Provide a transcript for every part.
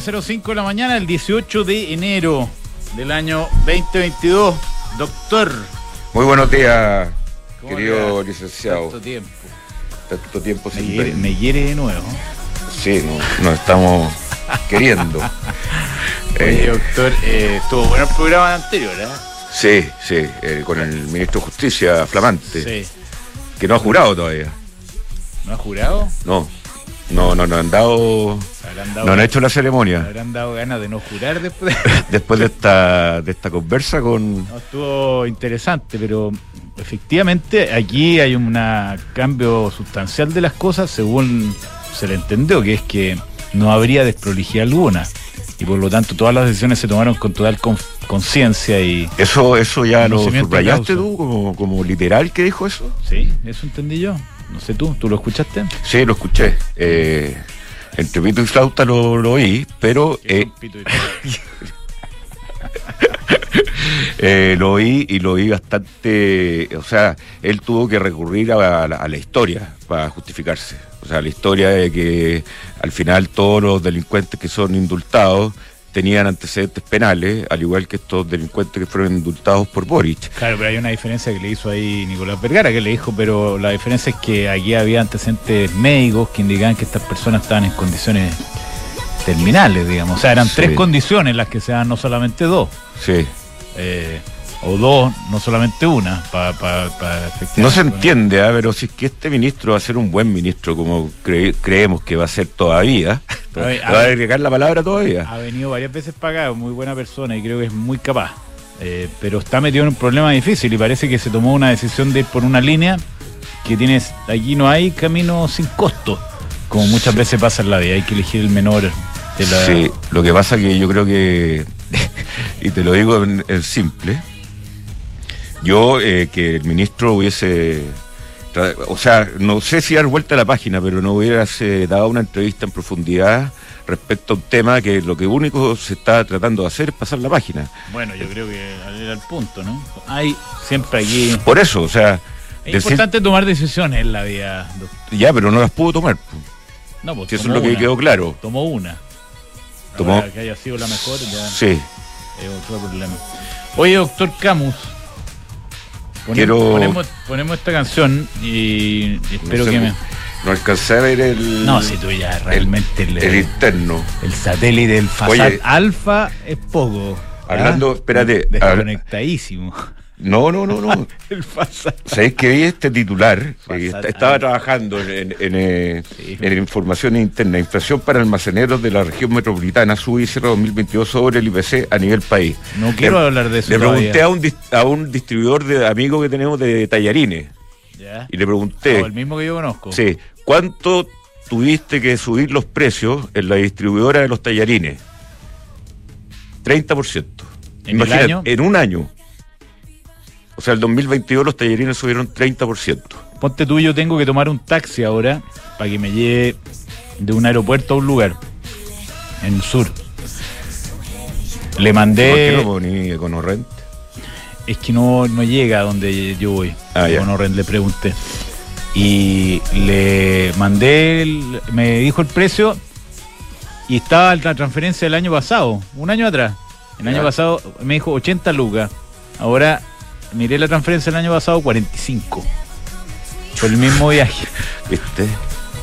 9.05 de la mañana, el 18 de enero del año 2022. Doctor. Muy buenos días, ¿cómo querido licenciado. Tanto tiempo. Tanto tiempo Me sin hiere, me hiere de nuevo. Sí, no- nos estamos queriendo. Oye, Eh, doctor, eh, estuvo bueno el programa anterior, ¿eh? sí, sí, eh, con el ministro de Justicia flamante, Sí. que no ha jurado todavía. ¿No ha jurado? No, no, no, no han dado, ¿Se habrán dado, no han hecho la ¿se ceremonia. habrán dado ganas de no jurar después? Después de esta, de esta conversa con... No, estuvo interesante, pero efectivamente aquí hay un cambio sustancial de las cosas según se le entendió, que es que no habría desprolijidad alguna. Y por lo tanto todas las decisiones se tomaron con total con- conciencia y... Eso, eso ya lo subrayaste tú como, como literal que dijo eso. Sí, eso entendí yo. No sé tú, ¿tú lo escuchaste? Sí, lo escuché. Eh, entre pito y flauta lo, lo oí, pero eh, Eh, lo oí y lo oí bastante, o sea, él tuvo que recurrir a la historia para justificarse. O sea, la historia de que al final todos los delincuentes que son indultados tenían antecedentes penales, al igual que estos delincuentes que fueron indultados por Boric. Claro, pero hay una diferencia que le hizo ahí Nicolás Vergara, que le dijo, pero la diferencia es que aquí había antecedentes médicos que indicaban que estas personas estaban en condiciones terminales, digamos. O sea, eran Sí. tres condiciones las que se dan, no solamente dos. Sí. eh, o dos, no solamente una, para No se entiende, ¿ah? pero si es que este ministro va a ser un buen ministro, como cre- creemos que va a ser todavía, A ver, a va a agregar la palabra todavía. Ha venido varias veces para acá, muy buena persona y creo que es muy capaz. Eh, pero está metido en un problema difícil y parece que se tomó una decisión de ir por una línea que tienes, aquí no hay camino sin costo, como muchas veces pasa en la vida, hay que elegir el menor de la... Sí, lo que pasa que yo creo que, y te lo digo en, en simple, yo eh, que el ministro hubiese, o sea, no sé si dar vuelta a la página, pero no hubiese dado una entrevista en profundidad respecto a un tema que lo que único se está tratando de hacer es pasar la página. Bueno, yo creo que era el punto, ¿no? Hay siempre aquí... Por eso, o sea, Es decir- importante tomar decisiones en la vida. doctor. ya, pero no las pudo tomar. No, pues Si eso es lo que una. quedó claro. Tomó una. Tomó- Ahora, que haya sido la mejor ya Sí, es otro problema. Oye, doctor Camus. Ponemos, Quiero- ponemos, ponemos esta canción y, espero no sé, que me. No alcancé a ver el, No, si tú ya realmente el, el interno. el satélite del Fasat Oye. Alfa es poco. ¿ah? Hablando- espérate, Desconectadísimo. No, no, no, no. el. ¿Sabéis que vi este titular? Eh, estaba ah. trabajando en, eh, Sí. en información interna. Inflación para almaceneros de la región metropolitana sube y cierra 2022 sobre el IPC a nivel país. No quiero Le- hablar de eso Le todavía. pregunté a un, a un distribuidor de amigos que tenemos de tallarines. Y le pregunté, Oh, el mismo que yo conozco. sí, ¿cuánto tuviste que subir los precios en la distribuidora de los tallarines? 30%. ¿En el Imagínate, año? En un año. O sea, el 2022 los tallarines subieron 30%. Ponte tú, yo tengo que tomar un taxi ahora para que me lleve de un aeropuerto a un lugar en el sur. Le ¿Por qué mandé. no poní EconoRent? Es que no, no llega a donde yo voy. Ah, ya. Con Oren le pregunté. Y le mandé, el- me dijo el precio y estaba la transferencia del año pasado, un año atrás. El año pasado me dijo 80 lucas. Ahora miré la transferencia del año pasado 45. Fue el mismo viaje. ¿Viste?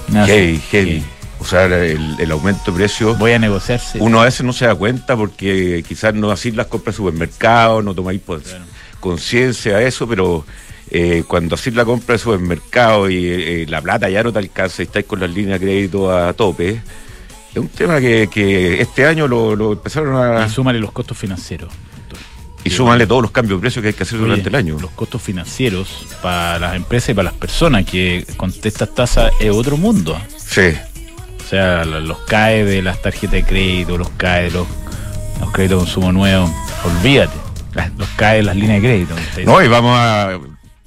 Nada, heavy. O sea, el, el aumento de precios, Voy a negociarse. uno a veces no se da cuenta porque quizás no así las compras en supermercado, no tomáis pues, conciencia de eso, pero eh, cuando así la compra de supermercado y eh, la plata ya no te alcanza y estáis con las líneas de crédito a tope, es un tema que, que este año lo, lo empezaron a... Y súmale los costos financieros. Y súmale todos los cambios de precios que hay que hacer durante el año. Los costos financieros para las empresas y para las personas que con estas tasas es otro mundo. Sí. O sea, lo- los CAE de las tarjetas de crédito, los CAE de los, los créditos de consumo nuevo, olvídate. Los CAE de las líneas de crédito. No, y vamos a.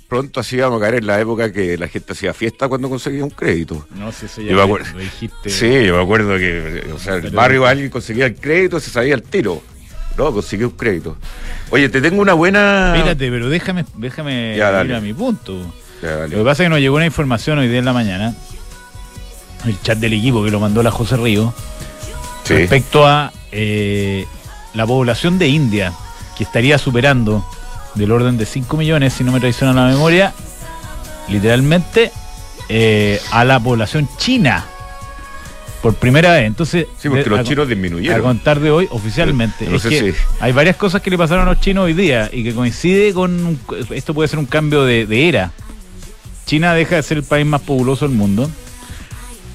Pronto así vamos a caer en la época que la gente hacía fiesta cuando conseguía un crédito. No si ya Yo me acuerdo. lo dijiste. Sí, yo me acuerdo que, o sea, el barrio alguien conseguía el crédito, se sabía el tiro. No, consiguió un crédito. Oye, te tengo una buena. Espérate, pero déjame, déjame Ya, ir a mi punto. Ya. Lo que pasa es que nos llegó una información hoy día en la mañana, el chat del equipo que lo mandó la José Río, Sí. respecto a eh, la población de India, que estaría superando del orden de 5 millones, si no me traiciona la memoria, literalmente eh, a la población china. Por primera vez. Entonces, Sí, porque de- los a- chinos a disminuyeron. contar de hoy, oficialmente, No es sé que si- hay varias cosas que le pasaron a los chinos hoy día y que coincide con. un- esto puede ser un cambio de, de era. China deja de ser el país más populoso del mundo.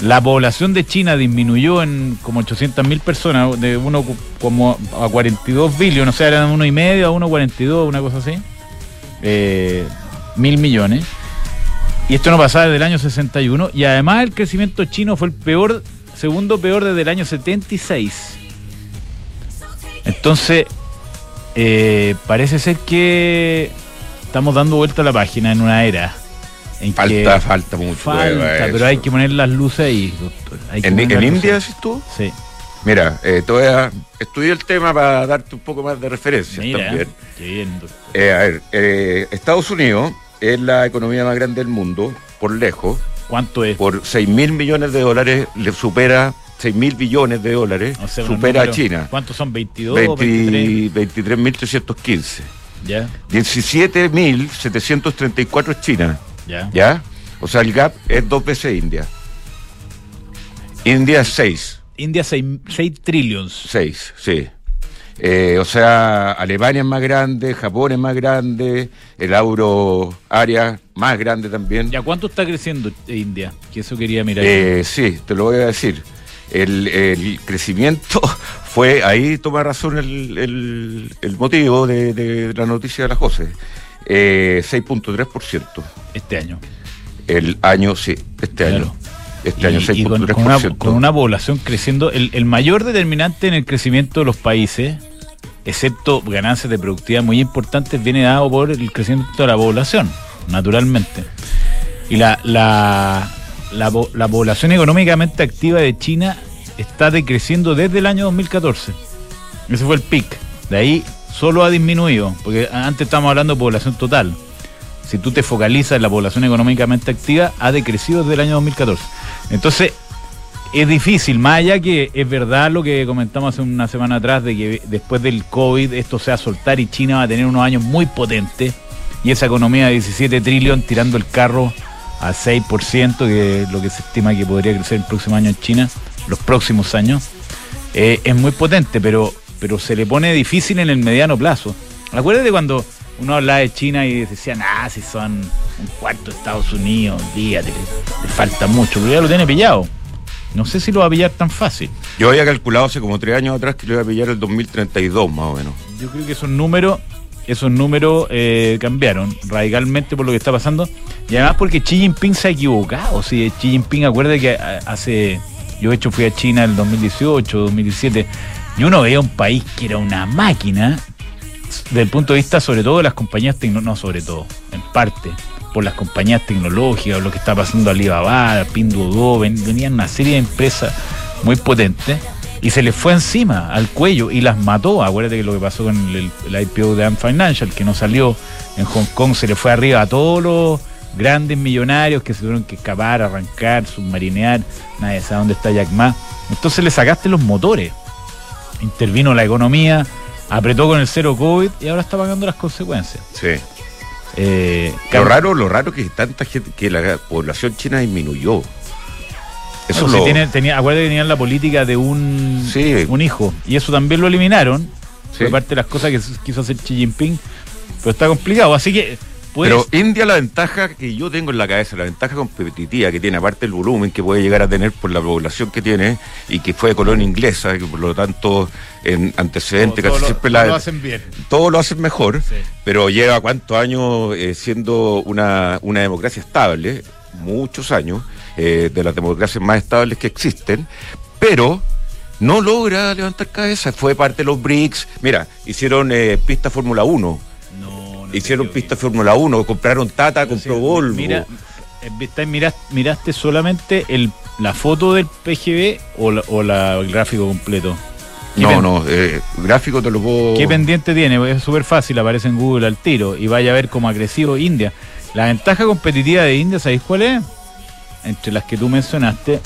La población de China disminuyó en como 800 mil personas, de uno como a 42 billones, o sea, eran uno y medio a 1,42, una cosa así. Eh, mil millones. Y esto no pasaba desde el año 61. Y además el crecimiento chino fue el peor, segundo peor desde el año 76. Entonces, eh, parece ser que estamos dando vuelta a la página en una era. En Falta, que falta mucho. falta, pero hay que poner las luces ahí, doctor. Hay que ¿En, India, decís tú? Sí. Mira, eh, te voy a estudiar el tema para darte un poco más de referencia Mira, también. qué bien, doctor. Eh, a ver, eh, Estados Unidos es la economía más grande del mundo, por lejos. ¿Cuánto es? Por 6 mil millones de dólares le supera 6 mil billones de dólares, O sea, supera a números- China. ¿Cuántos son? ¿22 23? 23.315. Ya, 17.734 es China, ya. ¿ya? O sea, el gap es dos veces India. India es 6, India 6 trillions. 6, sí. Eh, o sea, Alemania es más grande, Japón es más grande, el euro área más grande también. ¿Ya cuánto está creciendo India? Que eso quería mirar. Eh, sí, te lo voy a decir. El, el crecimiento fue, ahí toma razón el, el- el motivo de, de la noticia de la José. Eh, 6.3%. este año. El año, sí, este Claro. año. Este Y- año y con, 6.3%. con una, con una población creciendo, el, el mayor determinante en el crecimiento de los países, excepto ganancias de productividad muy importantes, viene dado por el crecimiento de la población, naturalmente. Y la, la, la, la población económicamente activa de China está decreciendo desde el año 2014. Ese fue el pic. De ahí solo ha disminuido, porque antes estábamos hablando de población total. Si tú te focalizas en la población económicamente activa, ha decrecido desde el año 2014. Entonces, es difícil, más allá que es verdad lo que comentamos hace una semana atrás, de que después del COVID esto se va a soltar y China va a tener unos años muy potentes, y esa economía de 17 trillón tirando el carro a 6%, que es lo que se estima que podría crecer el próximo año en China, los próximos años, eh, es muy potente, pero, pero se le pone difícil en el mediano plazo. Acuérdate cuando uno hablaba de China y decían, ah, si son un cuarto de Estados Unidos, olvídate, le, falta mucho, pero ya lo tiene pillado. No sé si lo va a pillar tan fácil. Yo había calculado hace como tres años atrás que lo iba a pillar el 2032 más o menos. Yo creo que esos números, esos números eh, cambiaron radicalmente por lo que está pasando. Y además porque Xi Jinping se ha equivocado. Sí, Xi Jinping, acuérdate que a- hace. Yo de hecho fui a China en el 2018, 2017. Y uno veía un país que era una máquina. Desde el punto de vista, sobre todo, de las compañías tecnológicas. No, sobre todo, en parte, por las compañías tecnológicas, lo que está pasando Alibaba, Pinduoduo, ven- venían una serie de empresas muy potentes y se les fue encima al cuello y las mató. Acuérdate que lo que pasó con el, el IPO de Ant Financial, que no salió en Hong Kong, se le fue arriba a todos los grandes millonarios que se tuvieron que escapar, arrancar, submarinear, nadie sabe dónde está Jack Ma. Entonces le sacaste los motores. Intervino la economía, apretó con el cero COVID y ahora está pagando las consecuencias. Sí. Eh, Lo raro, lo raro que tanta gente, que la población china disminuyó. Eso Bueno, si tenía, acuérdate que tenían la política de un, Sí. un hijo. Y eso también lo eliminaron. Sí. Fue parte de las cosas que quiso hacer Xi Jinping. Pero está complicado. Así que puedes, Pero India la ventaja que yo tengo en la cabeza, la ventaja competitiva que tiene, aparte del volumen que puede llegar a tener por la población que tiene y que fue de colonia inglesa, y que por lo tanto en antecedentes todo casi lo- siempre todo la, lo hacen bien. todo lo hacen mejor, Sí. pero lleva cuántos años eh, siendo una, una democracia estable, muchos años, eh, de las democracias más estables que existen, pero no logra levantar cabeza. Fue parte de los BRICS. Mira, hicieron eh, pista Fórmula 1. Hicieron pista Fórmula 1, compraron Tata, compró Volvo. Mira, eh, miraste solamente el, la foto del PGB o, la- o la- el gráfico completo. ¿Qué no, no, eh, gráfico te lo puedo. ¿Qué pendiente tiene? Es súper fácil, aparece en Google al tiro y vaya a ver cómo ha crecido India. La ventaja competitiva de India, ¿sabéis cuál es? Entre las que tú mencionaste,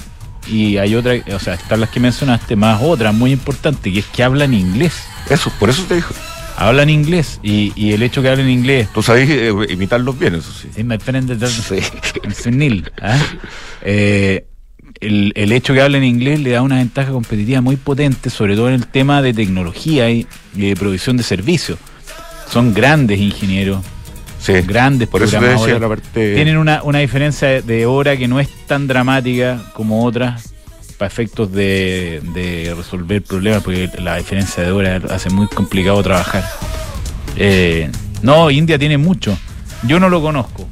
y hay otra, o sea, están las que mencionaste, más otra muy importante, que es que hablan inglés. Eso, por eso te dijo. Hablan inglés y, y el hecho que hablen inglés. Tú sabes eh, imitarlos bien, eso sí. Sí, my friend is- es Neil, ¿ah? Eh, el, el hecho que hablen inglés le da una ventaja competitiva muy potente, sobre todo en el tema de tecnología y, y de provisión de servicios. Son grandes ingenieros, Sí. grandes Por eso decía la parte. Tienen una, una diferencia de hora que no es tan dramática como otras para efectos de, de resolver problemas, porque la diferencia de hora hace muy complicado trabajar. Eh, no, India tiene mucho. Yo no lo conozco.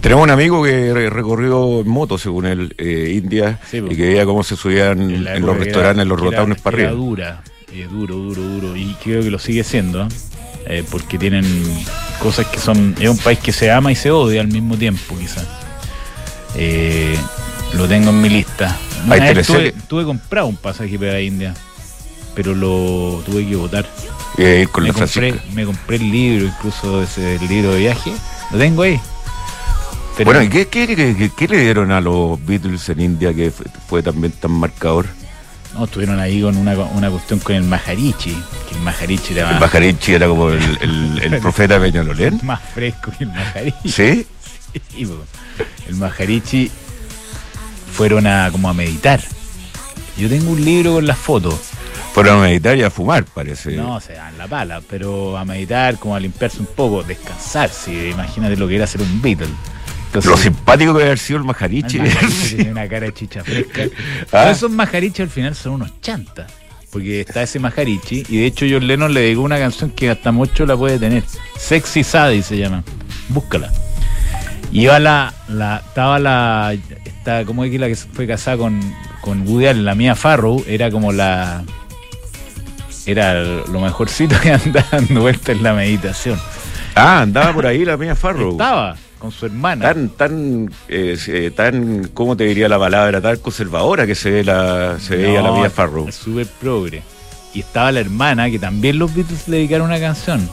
Tenemos un amigo que re- recorrió en moto, según él, eh, India, Sí, y que veía cómo se subían En los restaurantes, en los rotaunes para arriba. dura, eh, duro, duro, duro. Y creo que lo sigue siendo. Eh, porque tienen cosas que son. Es un país que se ama y se odia al mismo tiempo, quizás. Eh, lo tengo en mi lista. Una Hay vez tuve, tuve comprado un pasaje para India, pero lo tuve que votar. Ir con Me la compré, Francisca. me compré el libro, incluso ese el libro de viaje. Lo tengo ahí. Pero- Bueno, ¿y qué, qué- qué- qué- qué le dieron a los Beatles en India que fue, fue también tan marcador? No, estuvieron ahí con una, una cuestión con el Maharichi, que el Maharichi era El más, Bajarichi era como el, el- el profeta Peñalolén. más fresco que el Maharichi. ¿Sí? Sí, el Maharichi fueron a como a meditar. Yo tengo un libro con las fotos. Fueron a meditar y a fumar, parece. No, se dan la pala, pero a meditar, como a limpiarse un poco, descansar. Sí, imagínate lo que era ser un Beatle. Entonces, Lo simpático que debe haber sido el Majarichi. el Maharichi tiene una cara de chicha fresca. Ah. Esos Maharichi al final son unos chantas. Porque está ese Maharichi, y de hecho John Lennon le dedicó una canción que hasta mucho la puede tener. Sexy Sadie se llama. Búscala. Y iba la, la, estaba la, está, ¿cómo es que la que fue casada con, con Woody Allen, la mía Farrow, era como la, era lo mejorcito que andaba dando vuelta en la meditación. Ah, andaba por ahí la mía Farrow. Estaba con su hermana. Tan, tan, eh, eh, tan, ¿cómo te diría la palabra? Tan conservadora que se ve la, se veía la No, mía Farrow. Súper progre. Y estaba la hermana, que también los Beatles le dedicaron una canción.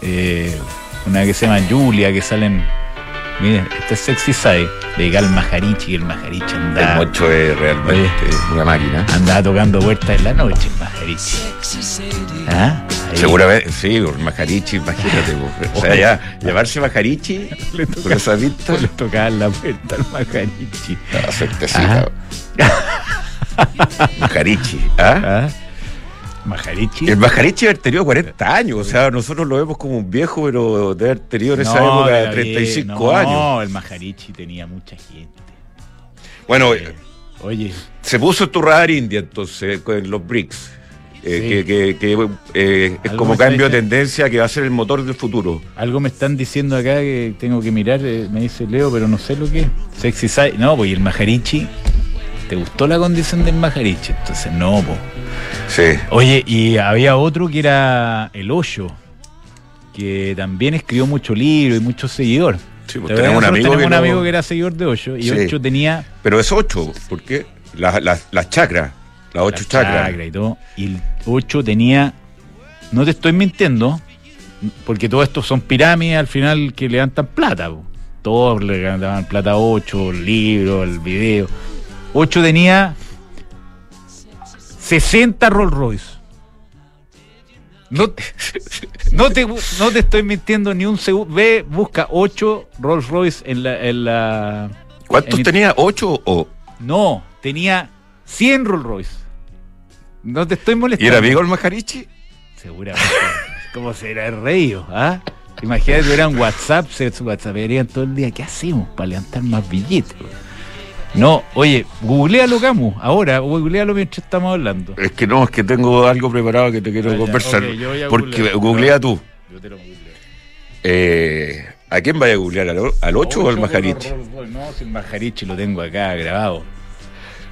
Eh, una que se llama Julia, que salen. Miren, esta es Sexy Side. Dedicar al Majarichi, que el Majarichi El andaba, mocho es realmente una máquina. andaba tocando puertas en la noche, el Majarichi. ¿Ah? Seguramente, sí, el Majarichi, imagínate. O sea, ya, llevarse Majarichi Le tocaba, esa vista. le tocaban la puerta al Majarichi. Ah, suertecita. Majarichi, ¿ah? ¿Ah? Majarichi. El Majarichi debe haber tenido 40 años, o sea, nosotros lo vemos como un viejo, pero debe haber tenido en esa No, época era 35 bien. No, años. el Majarichi tenía mucha gente. Bueno, Eh, Oye, se puso tu radar India entonces con los BRICS, eh, Sí. que, que- que, eh, es como cambio de tendencia que va a ser el motor del futuro. algo me están diciendo acá que tengo que mirar, eh, me dice Leo, pero no sé lo que es. Sexy Side. No, pues el Majarichi. ¿Te gustó la condición del Majarichi? Entonces, no, pues. Sí. Oye, y había otro que era El Hoyo, que también escribió mucho libro y mucho seguidor. Sí, pues ¿Te tenemos un amigo tenemos que un no- amigo que era seguidor de Hoyo y Sí. Hoyo tenía Pero es 8, ¿por qué? Las las- las chakras, las 8 la chakras. chakra y todo. Y el 8 tenía, no te estoy mintiendo, porque todo esto son pirámides al final que levantan plata. po. Todos le levantaban plata a 8, el libro, el video. 8 tenía 60 Rolls Royce. No, te- no, te, no te estoy mintiendo ni un segundo. Ve, busca 8 Rolls Royce en la, en la. ¿Cuántos en- tenía? ¿8 o...? No, tenía 100 Rolls Royce. No te estoy ¿Y molestando. era amigo el Majarichi? Seguramente. ¿Cómo será el rey? ¿Ah? Imagínate, hubieran WhatsApp, se WhatsApparían todo el día. ¿Qué hacemos para levantar más billetes? No, oye, googlealo, Camus, ahora, googlealo mientras estamos hablando. Es que no, es que tengo algo preparado que te quiero Ah, ya, conversar. ok, yo voy a porque googlear. googlea tú. Yo te lo googleo. Eh, ¿A quién vaya a googlear? ¿Al, al 8 o al Majarichi? No, si el Majarichi lo tengo acá grabado.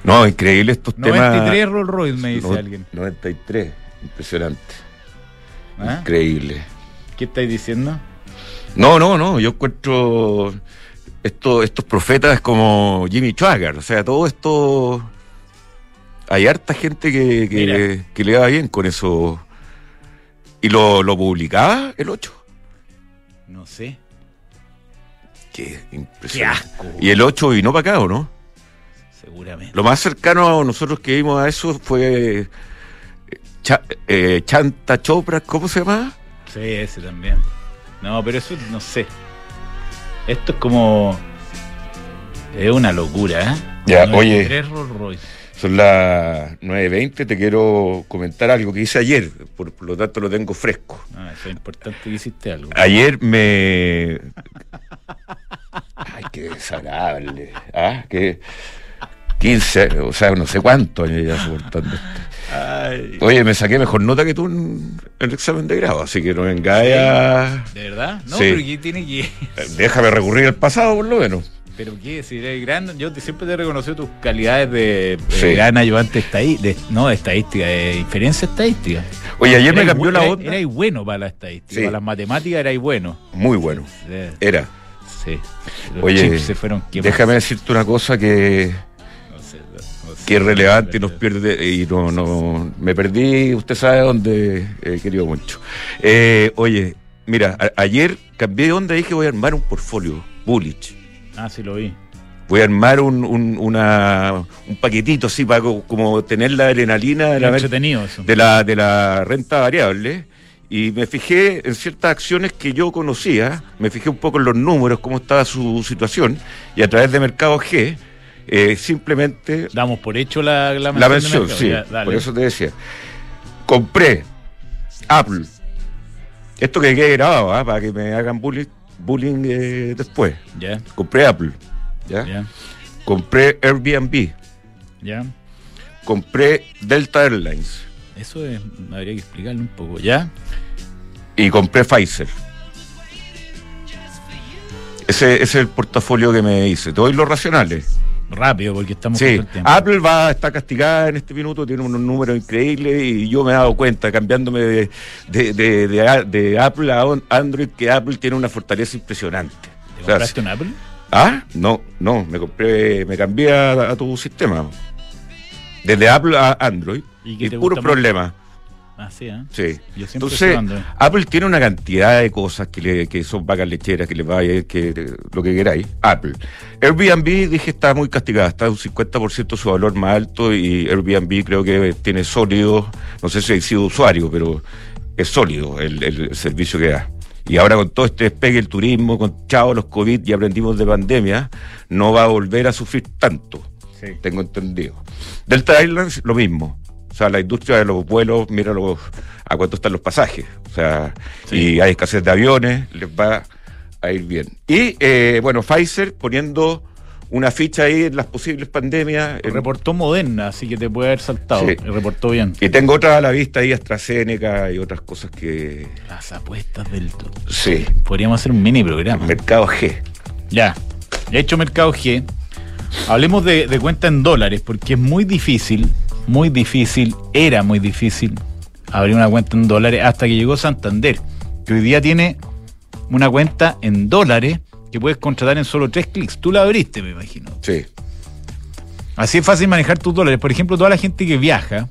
No, increíble estos 93 temas. Rolls Royce, me dice No- alguien. 93, impresionante. ¿Ah? Increíble. ¿Qué estáis diciendo? No, no, no, yo encuentro esto, estos profetas como Jimmy Swaggart, o sea, todo esto... Hay harta gente que, que, que le va bien con eso. ¿Y lo, lo publicaba el 8? No sé. Qué Qué impresionante. asco. ¿Y el 8 vino para acá o no? Seguramente. Lo más cercano a nosotros que vimos a eso fue eh, eh, Chanta Chopra, ¿cómo se llama? Sí, ese también. No, pero eso no sé. Esto es como. Es una locura, ¿eh? Ya, 93 oye. Rolls Royce. Son las 9.20, te quiero comentar algo que hice ayer, por, por lo tanto lo tengo fresco. Ah, eso es importante que hiciste algo. Ayer me... Ay, qué desagradable. ¿Ah? Que 15, o sea, no sé cuántos años ya soportando esto. Ay. Oye, me saqué mejor nota que tú en el examen de grado, así que no vengáis a... ¿De verdad? No, Sí. pero ¿qué tiene que.? Déjame recurrir al pasado, por lo menos. ¿Pero qué? Si eres gran. Yo te- siempre te he reconocido tus calidades de, de Sí. gran ayudante estadí- de No, de estadística, de inferencia estadística. Oye, ayer me cambió la onda. Erais bueno para la estadística. Sí. Para las matemáticas erais bueno. Muy bueno. Eh, Era. Sí. Los Oye, se fueron déjame decirte una cosa que, no sé. que es relevante y nos pierde y no, no me perdí, usted sabe dónde, eh, querido Moncho. Eh, oye, mira, a- ayer cambié de onda y dije voy a armar un portfolio, Bullich. Ah, sí lo vi. Voy a armar un, un, una, un paquetito así para co- como tener la adrenalina de la, de la, de la renta variable y me fijé en ciertas acciones que yo conocía, me fijé un poco en los números, cómo estaba su situación y a través de Mercado G eh, simplemente Damos por hecho la, la la mención sí, Ya, por eso te decía. Compré Apple, esto que quede grabado, ¿ah? para que me hagan bullying, bullying eh, después. Ya, Compré Apple, ¿ya? ya, compré Airbnb, ya. compré Delta Airlines Eso es, habría que explicarlo un poco. ¿Ya? y compré Pfizer. Ese, ese es el portafolio que me hice. Te doy los racionales. Rápido, porque estamos Sí, el tiempo. Apple va está castigada en este minuto, tiene unos números increíbles y yo me he dado cuenta, cambiándome de, de, de- de a- de Apple a Android, que Apple tiene una fortaleza impresionante. ¿Te O sea, compraste un Apple? ah, no, no, me compré, me cambié a, a tu sistema. Desde Apple a Android ¿Y y te puro gusta más? problema. Ah, sí, ¿eh? Sí. Yo Entonces. Apple tiene una cantidad de cosas que, le, que son vacas lecheras, que les va a ir, que lo que queráis. Apple. Airbnb, dije, está muy castigada, está un 50% su valor más alto y Airbnb creo que tiene sólido, no sé si ha sido usuario, pero es sólido el, el servicio que da. Y ahora con todo este despegue el turismo, con chao los COVID y aprendimos de pandemia, no va a volver a sufrir tanto Sí. tengo entendido. Delta Airlines, lo mismo. O sea, la industria de los vuelos, mira los- a cuánto están los pasajes. O sea, Sí. y hay escasez de aviones, les va a ir bien. Y eh, bueno, Pfizer poniendo una ficha ahí en las posibles pandemias. Reportó Moderna, así que te puede haber saltado. Sí. Reportó bien. y tengo otra a la vista ahí, AstraZeneca y otras cosas que. Las apuestas del... to- Sí, Podríamos hacer un mini programa. Mercado G. Ya. He hecho Mercado G. Hablemos de, de cuenta en dólares, porque es muy difícil, muy difícil, era muy difícil abrir una cuenta en dólares hasta que llegó Santander, que hoy día tiene una cuenta en dólares que puedes contratar en solo tres clics. Tú la abriste, me imagino. Sí. Así es fácil manejar tus dólares. Por ejemplo, toda la gente que viaja,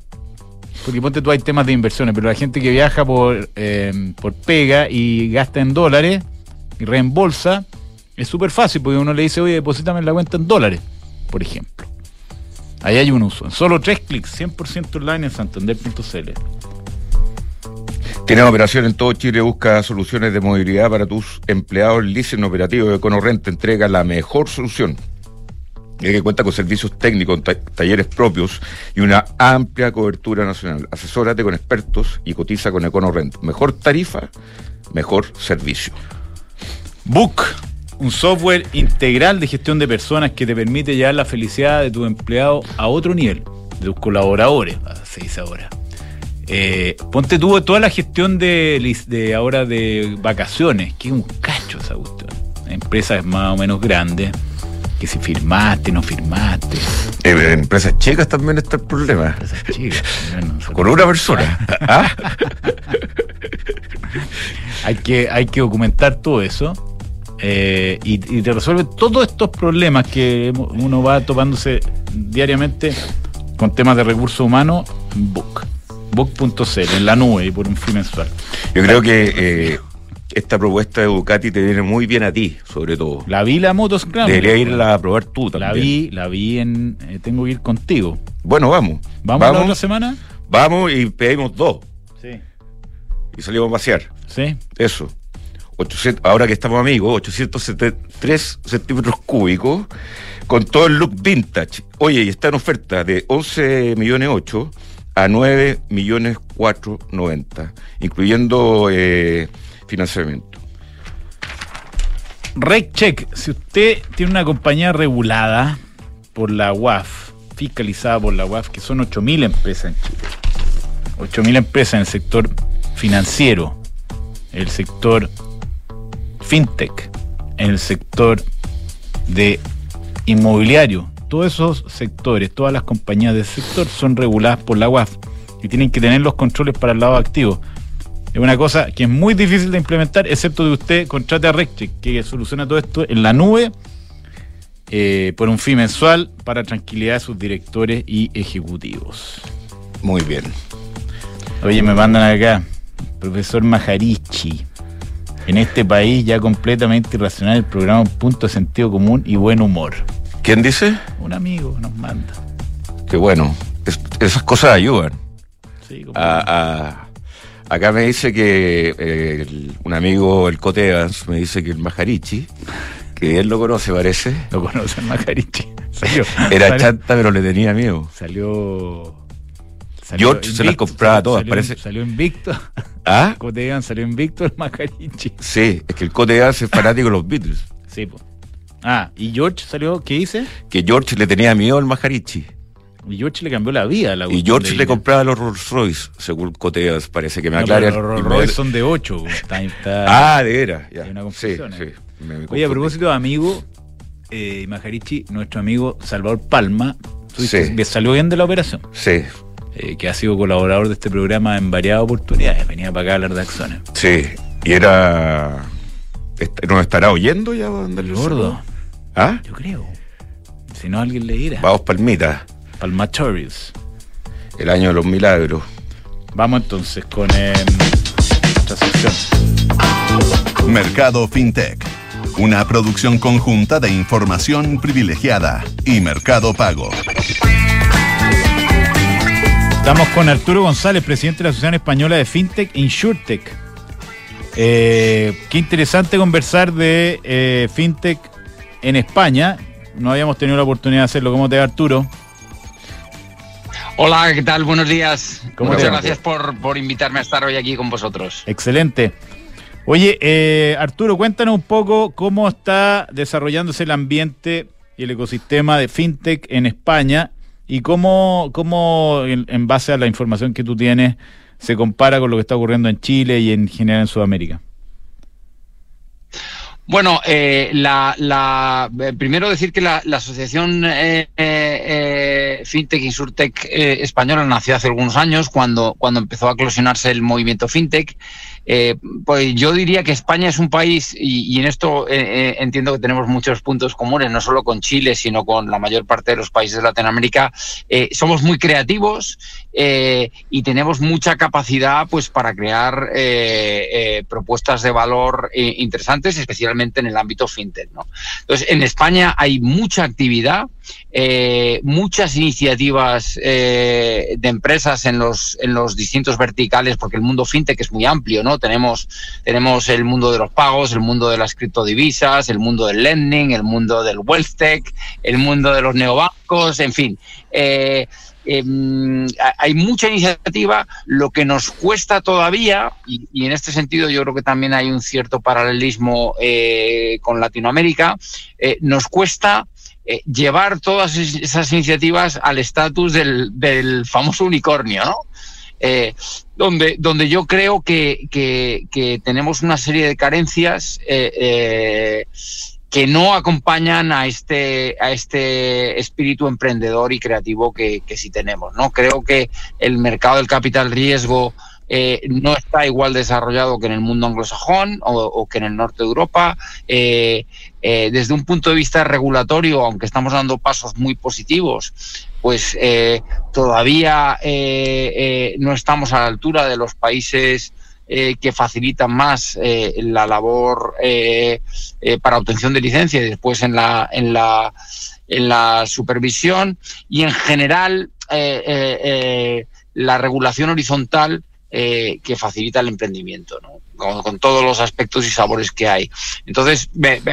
porque ponte tú hay temas de inversiones, pero la gente que viaja por, eh, por pega y gasta en dólares y reembolsa, es súper fácil porque uno le dice, oye, deposítame en la cuenta en dólares, por ejemplo. Ahí hay un uso. En solo tres clics, 100% online en santander.cl. Tienes operación en todo Chile, busca soluciones de movilidad para tus empleados. El leasing operativo de EconoRent te entrega la mejor solución. Ya que cuenta con servicios técnicos, ta- talleres propios y una amplia cobertura nacional. Asesórate con expertos y cotiza con EconoRent. Mejor tarifa, mejor servicio. Book, un software integral de gestión de personas que te permite llevar la felicidad de tu empleado a otro nivel, de tus colaboradores, se dice ahora. Eh, ponte tú toda la gestión de, de ahora de vacaciones, que es un cacho esa cuestión. Empresas más o menos grandes, que si firmaste, no firmaste, Eh, empresas chicas también está el problema. empresas chicas. bueno, Con una persona. ¿Ah? hay que, hay que documentar todo eso eh, y, y te resuelve todos estos problemas que uno va topándose diariamente con temas de recursos humanos Book. Book.cl, en la nube y por un fin mensual. Yo creo que eh, esta propuesta de Ducati te viene muy bien a ti, sobre todo. La vi la moto Scramble. Debería irla a probar tú también. La vi, la vi en. eh, tengo que ir contigo. Bueno, vamos. ¿Vamos, la otra semana? Vamos y pedimos dos. Sí. Y salimos a pasear. Sí. Eso. 800, ahora que estamos amigos, 873 centímetros cúbicos, con todo el look vintage. Oye, y está en oferta de 11 millones 8 a 9 millones 490, incluyendo eh, financiamiento. RegCheck, si usted tiene una compañía regulada por la UAF, fiscalizada por la UAF, que son 8.000 empresas en Chile, 8.000 empresas en el sector financiero, el sector fintech, en el sector de inmobiliario, todos esos sectores, todas las compañías del sector son reguladas por la UAF y tienen que tener los controles para el lado activo. Es una cosa que es muy difícil de implementar, excepto de usted contrate a RegCheck, que soluciona todo esto en la nube eh, por un fee mensual para tranquilidad de sus directores y ejecutivos. Muy bien. Oye, me mandan acá, profesor Majarichi. En este país ya completamente irracional el programa Un Punto de Sentido Común y Buen Humor. ¿Quién dice? Un amigo nos manda. Que bueno, es- esas cosas ayudan. Sí, A- a- acá me dice que eh, el- un amigo, el Cote Evans, me dice que el Majarichi, que él lo conoce, parece, Lo conocen Majarichi. Salió, era salió- chanta, pero le tenía miedo. Salió. George se las compraba todas, salió, parece. Salió invicto. ¿Ah? Cotegan salió invicto el Majarichi. Sí, es que el Cote Evans es fanático de los Beatles. Sí, po. Ah, y George salió, ¿qué dice? Que George le tenía miedo al Majarichi. Y George le cambió la vida a la Y George le compraba los Rolls Royce, según Cote Evans, parece que me No, aclara. los Rolls Royce son de 8. Está, está- Ah, de veras. Ya. Hay una sí, confusión, sí. eh. me- me Oye, a propósito de amigo, eh, Majarichi, nuestro amigo Salvador Palma, Sí. salió bien de la operación, Sí, eh, que ha sido colaborador de este programa en variadas oportunidades, venía para acá a hablar de acciones. sí. Y era. ¿Nos estará oyendo ya? Andrés? Gordo, ¿Ah? yo creo. Si no, alguien le dirá. Vamos, Palmita. Palmatorius. El año de los milagros. Vamos entonces con eh, nuestra sección. Mercado FinTech. Una producción conjunta de información privilegiada y Mercado Pago. Estamos con Arturo González, presidente de la Asociación Española de FinTech e InsurTech. Eh, qué interesante conversar de eh, FinTech en España. No habíamos tenido la oportunidad de hacerlo. ¿Cómo te va, Arturo? Hola, ¿qué tal? Buenos días. ¿Cómo Muchas gracias por, por invitarme a estar hoy aquí con vosotros. Excelente. Oye, eh, Arturo, cuéntanos un poco cómo está desarrollándose el ambiente y el ecosistema de FinTech en España y cómo, cómo en, base a la información que tú tienes, se compara con lo que está ocurriendo en Chile y en general en Sudamérica. Bueno, eh, la, la- eh, primero decir que la, asociación eh, eh, eh, FinTech Insurtech eh, española nació hace algunos años cuando, cuando empezó a eclosionarse el movimiento FinTech. Eh, pues yo diría que España es un país, y, en esto eh, eh, entiendo que tenemos muchos puntos comunes, no solo con Chile, sino con la mayor parte de los países de Latinoamérica. Eh, somos muy creativos y tenemos mucha capacidad pues, para crear propuestas de valor interesantes, especialmente en el ámbito fintech. Entonces, en España hay mucha actividad, eh, muchas iniciativas eh, de empresas en los, en los distintos verticales, porque el mundo fintech es muy amplio, ¿no? Tenemos, tenemos el mundo de los pagos, el mundo de las criptodivisas, el mundo del lending, el mundo del wealth tech, el mundo de los neobancos, en fin. Eh, em, ha- hay mucha iniciativa, lo que nos cuesta todavía, y, en este sentido yo creo que también hay un cierto paralelismo con Latinoamérica, nos cuesta eh, llevar todas es- esas iniciativas al estatus del, famoso unicornio, ¿no? Eh, donde, donde yo creo que, que- tenemos una serie de carencias eh, que no acompañan a este, a este espíritu emprendedor y creativo que, sí tenemos. ¿no? Creo que el mercado del capital riesgo eh, no está igual desarrollado que en el mundo anglosajón o, que en el norte de Europa. Eh, desde un punto de vista regulatorio, aunque estamos dando pasos muy positivos, pues eh, todavía eh, no estamos a la altura de los países que facilitan más la labor para obtención de licencia y después en la, en la, en la supervisión. Y en general la regulación horizontal que facilita el emprendimiento, con, todos los aspectos y sabores que hay. Entonces,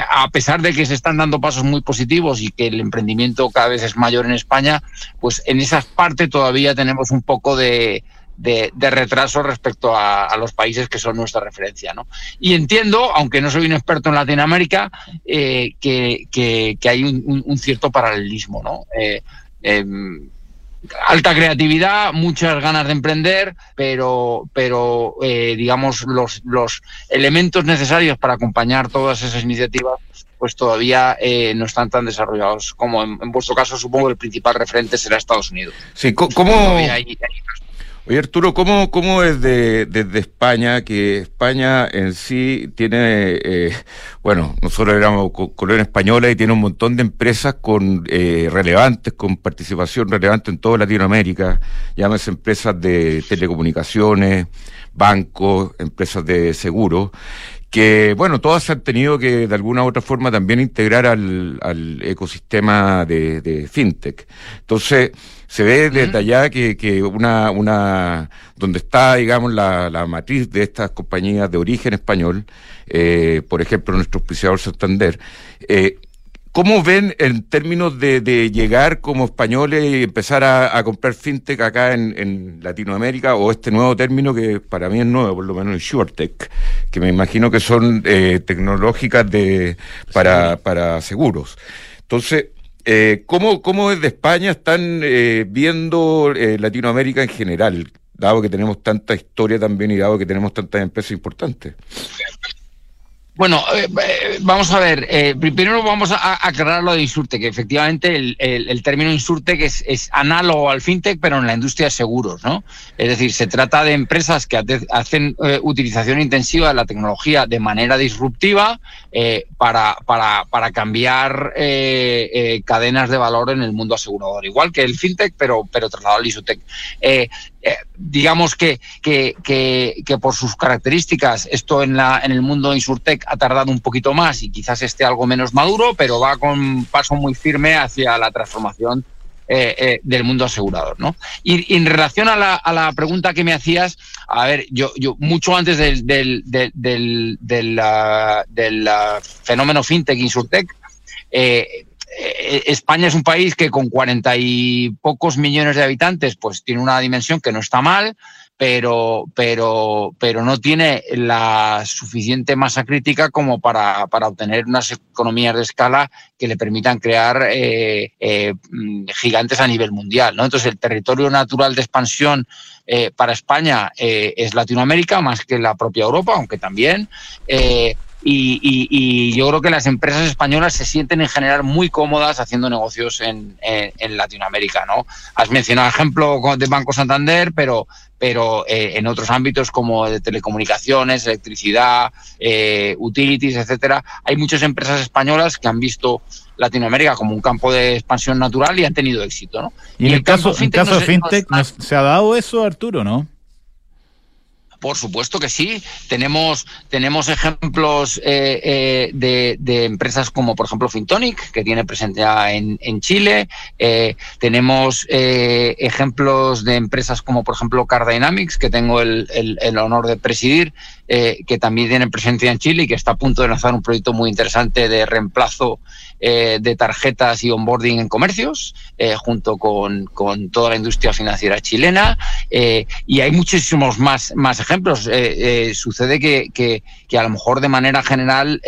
a pesar de que se están dando pasos muy positivos y que el emprendimiento cada vez es mayor en España, pues en esa parte todavía tenemos un poco de, de, retraso respecto a, los países que son nuestra referencia. ¿no? Y entiendo, aunque no soy un experto en Latinoamérica, eh, que, hay un, cierto paralelismo. ¿no? Eh, em, alta creatividad, muchas ganas de emprender, pero, pero eh, digamos, los, los elementos necesarios para acompañar todas esas iniciativas pues todavía no están tan desarrollados como en, vuestro caso supongo que el principal referente será Estados Unidos. Sí, ¿cómo, Oye Arturo, ¿cómo, cómo es de, desde España, que España en sí tiene, eh, bueno, nosotros éramos colonia española y tiene un montón de empresas con eh, relevantes, con participación relevante en toda Latinoamérica, llámese empresas de telecomunicaciones, bancos, empresas de seguros, que, bueno, todas han tenido que de alguna u otra forma también integrar al, al ecosistema de, de fintech. Entonces, se ve desde allá que, que una, una, donde está, digamos, la, la matriz de estas compañías de origen español, eh, por ejemplo, nuestro auspiciador Santander, eh, ¿Cómo ven en términos de, de, llegar como españoles y empezar a, a comprar fintech acá en, en, Latinoamérica o este nuevo término que para mí es nuevo, por lo menos el SureTech, que me imagino que son eh, tecnológicas de, para, para seguros? Entonces, eh, ¿cómo, ¿Cómo desde España están eh, viendo eh, Latinoamérica en general, dado que tenemos tanta historia también y dado que tenemos tantas empresas importantes? Bueno, eh, eh, vamos a ver. Eh, primero vamos a aclarar lo de Insurtech. Efectivamente, el, el, término Insurtech es, es, análogo al fintech, pero en la industria de seguros, ¿no? Es decir, se trata de empresas que hacen utilización intensiva de la tecnología de manera disruptiva para, para, para, cambiar cadenas de valor en el mundo asegurador. Igual que el fintech, pero, pero trasladado al Insurtech. Eh, digamos que, que, que, por sus características esto en, la, en el mundo Insurtech ha tardado un poquito más y quizás esté algo menos maduro, pero va con paso muy firme hacia la transformación eh, eh, del mundo asegurador. ¿no? Y, en relación a la, a la, pregunta que me hacías, a ver, yo, yo mucho antes del, del, del, del, del, del fenómeno fintech, Insurtech, España es un país que con cuarenta y pocos millones de habitantes, pues tiene una dimensión que no está mal, pero, pero, pero no tiene la suficiente masa crítica como para, para obtener unas economías de escala que le permitan crear eh, eh, gigantes a nivel mundial. Entonces, el territorio natural de expansión para España es Latinoamérica más que la propia Europa, aunque también. Y, y, y, yo creo que las empresas españolas se sienten en general muy cómodas haciendo negocios en, en, en Latinoamérica, ¿no? Has mencionado el ejemplo de Banco Santander, pero, pero eh, en otros ámbitos como de telecomunicaciones, electricidad, eh, utilities, etcétera, hay muchas empresas españolas que han visto Latinoamérica como un campo de expansión natural y han tenido éxito, ¿no? Y, en el, caso, en caso de fintech, ¿se ha dado eso, Arturo, no? Por supuesto que sí. Tenemos, tenemos ejemplos eh, eh, de, de, empresas como, por ejemplo, Fintonic, que tiene presencia en, en Chile. Eh, tenemos eh, ejemplos de empresas como, por ejemplo, Car Dynamics, que tengo el, el, el honor de presidir, eh, que también tiene presencia en Chile y que está a punto de lanzar un proyecto muy interesante de reemplazo eh, de tarjetas y onboarding en comercios, eh, junto con, con, toda la industria financiera chilena. Y hay muchísimos más, más ejemplos. Sucede que, que, que, a lo mejor de manera general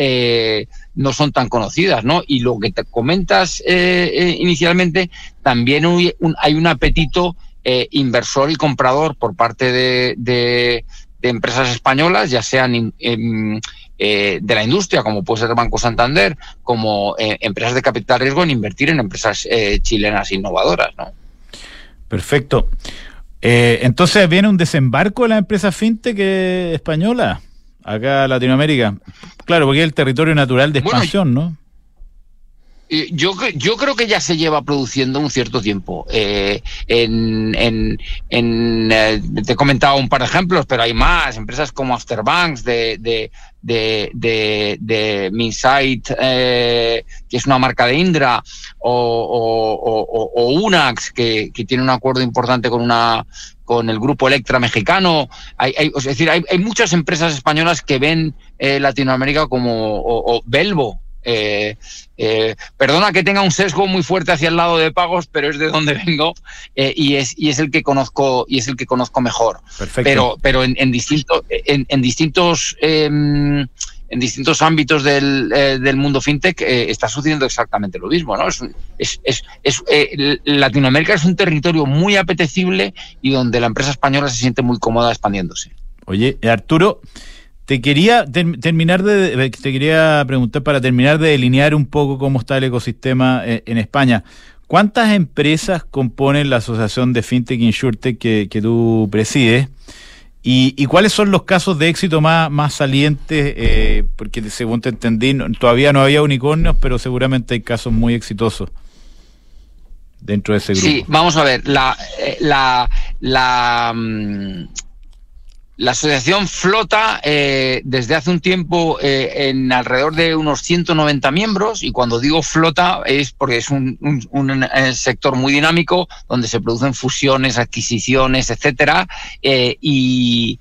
no son tan conocidas, ¿no? Y lo que te comentas inicialmente, también hay un, apetito inversor y comprador por parte de de empresas españolas, ya sean eh, eh, de la industria, como puede ser Banco Santander, como eh, empresas de capital riesgo, en invertir en empresas eh, chilenas innovadoras. ¿no? Perfecto. Eh, entonces viene un desembarco de la empresa fintech española acá en Latinoamérica. Claro, porque es el territorio natural de expansión, bueno, ¿no? Yo, yo creo que ya se lleva produciendo un cierto tiempo. Eh, en, en, en eh, te he comentado un par de ejemplos, pero hay más. Empresas como Afterbanks de, de, de, de, de Minsight, eh, que es una marca de Indra, o, o, o, Unax, que, que, tiene un acuerdo importante con una con el grupo Electra mexicano. Hay, hay es decir, hay, hay, muchas empresas españolas que ven eh, Latinoamérica como o, Belvo, eh, eh, perdona que tenga un sesgo muy fuerte hacia el lado de pagos, pero es de donde vengo eh, y es y es el que conozco y es el que conozco mejor. Perfecto. Pero pero en, en distintos en, en, distintos em, en distintos ámbitos del, eh, del mundo fintech eh, está sucediendo exactamente lo mismo, ¿no? Es, es, es, es eh, Latinoamérica es un territorio muy apetecible y donde la empresa española se siente muy cómoda expandiéndose. Oye, Arturo, te quería ter terminar de, te quería preguntar para terminar de delinear un poco cómo está el ecosistema en, en España. ¿Cuántas empresas componen la asociación de FinTech InsurTech que, que tú presides? ¿Y, ¿Y, cuáles son los casos de éxito más, más salientes? Eh, porque según te entendí, no, todavía no había unicornios, pero seguramente hay casos muy exitosos dentro de ese grupo. Sí, vamos a ver, la, la, la, mm, la asociación flota eh, desde hace un tiempo eh, en alrededor de unos 190 miembros y cuando digo flota es porque es un, un, eh, sector muy dinámico donde se producen fusiones, adquisiciones, etcétera eh, y,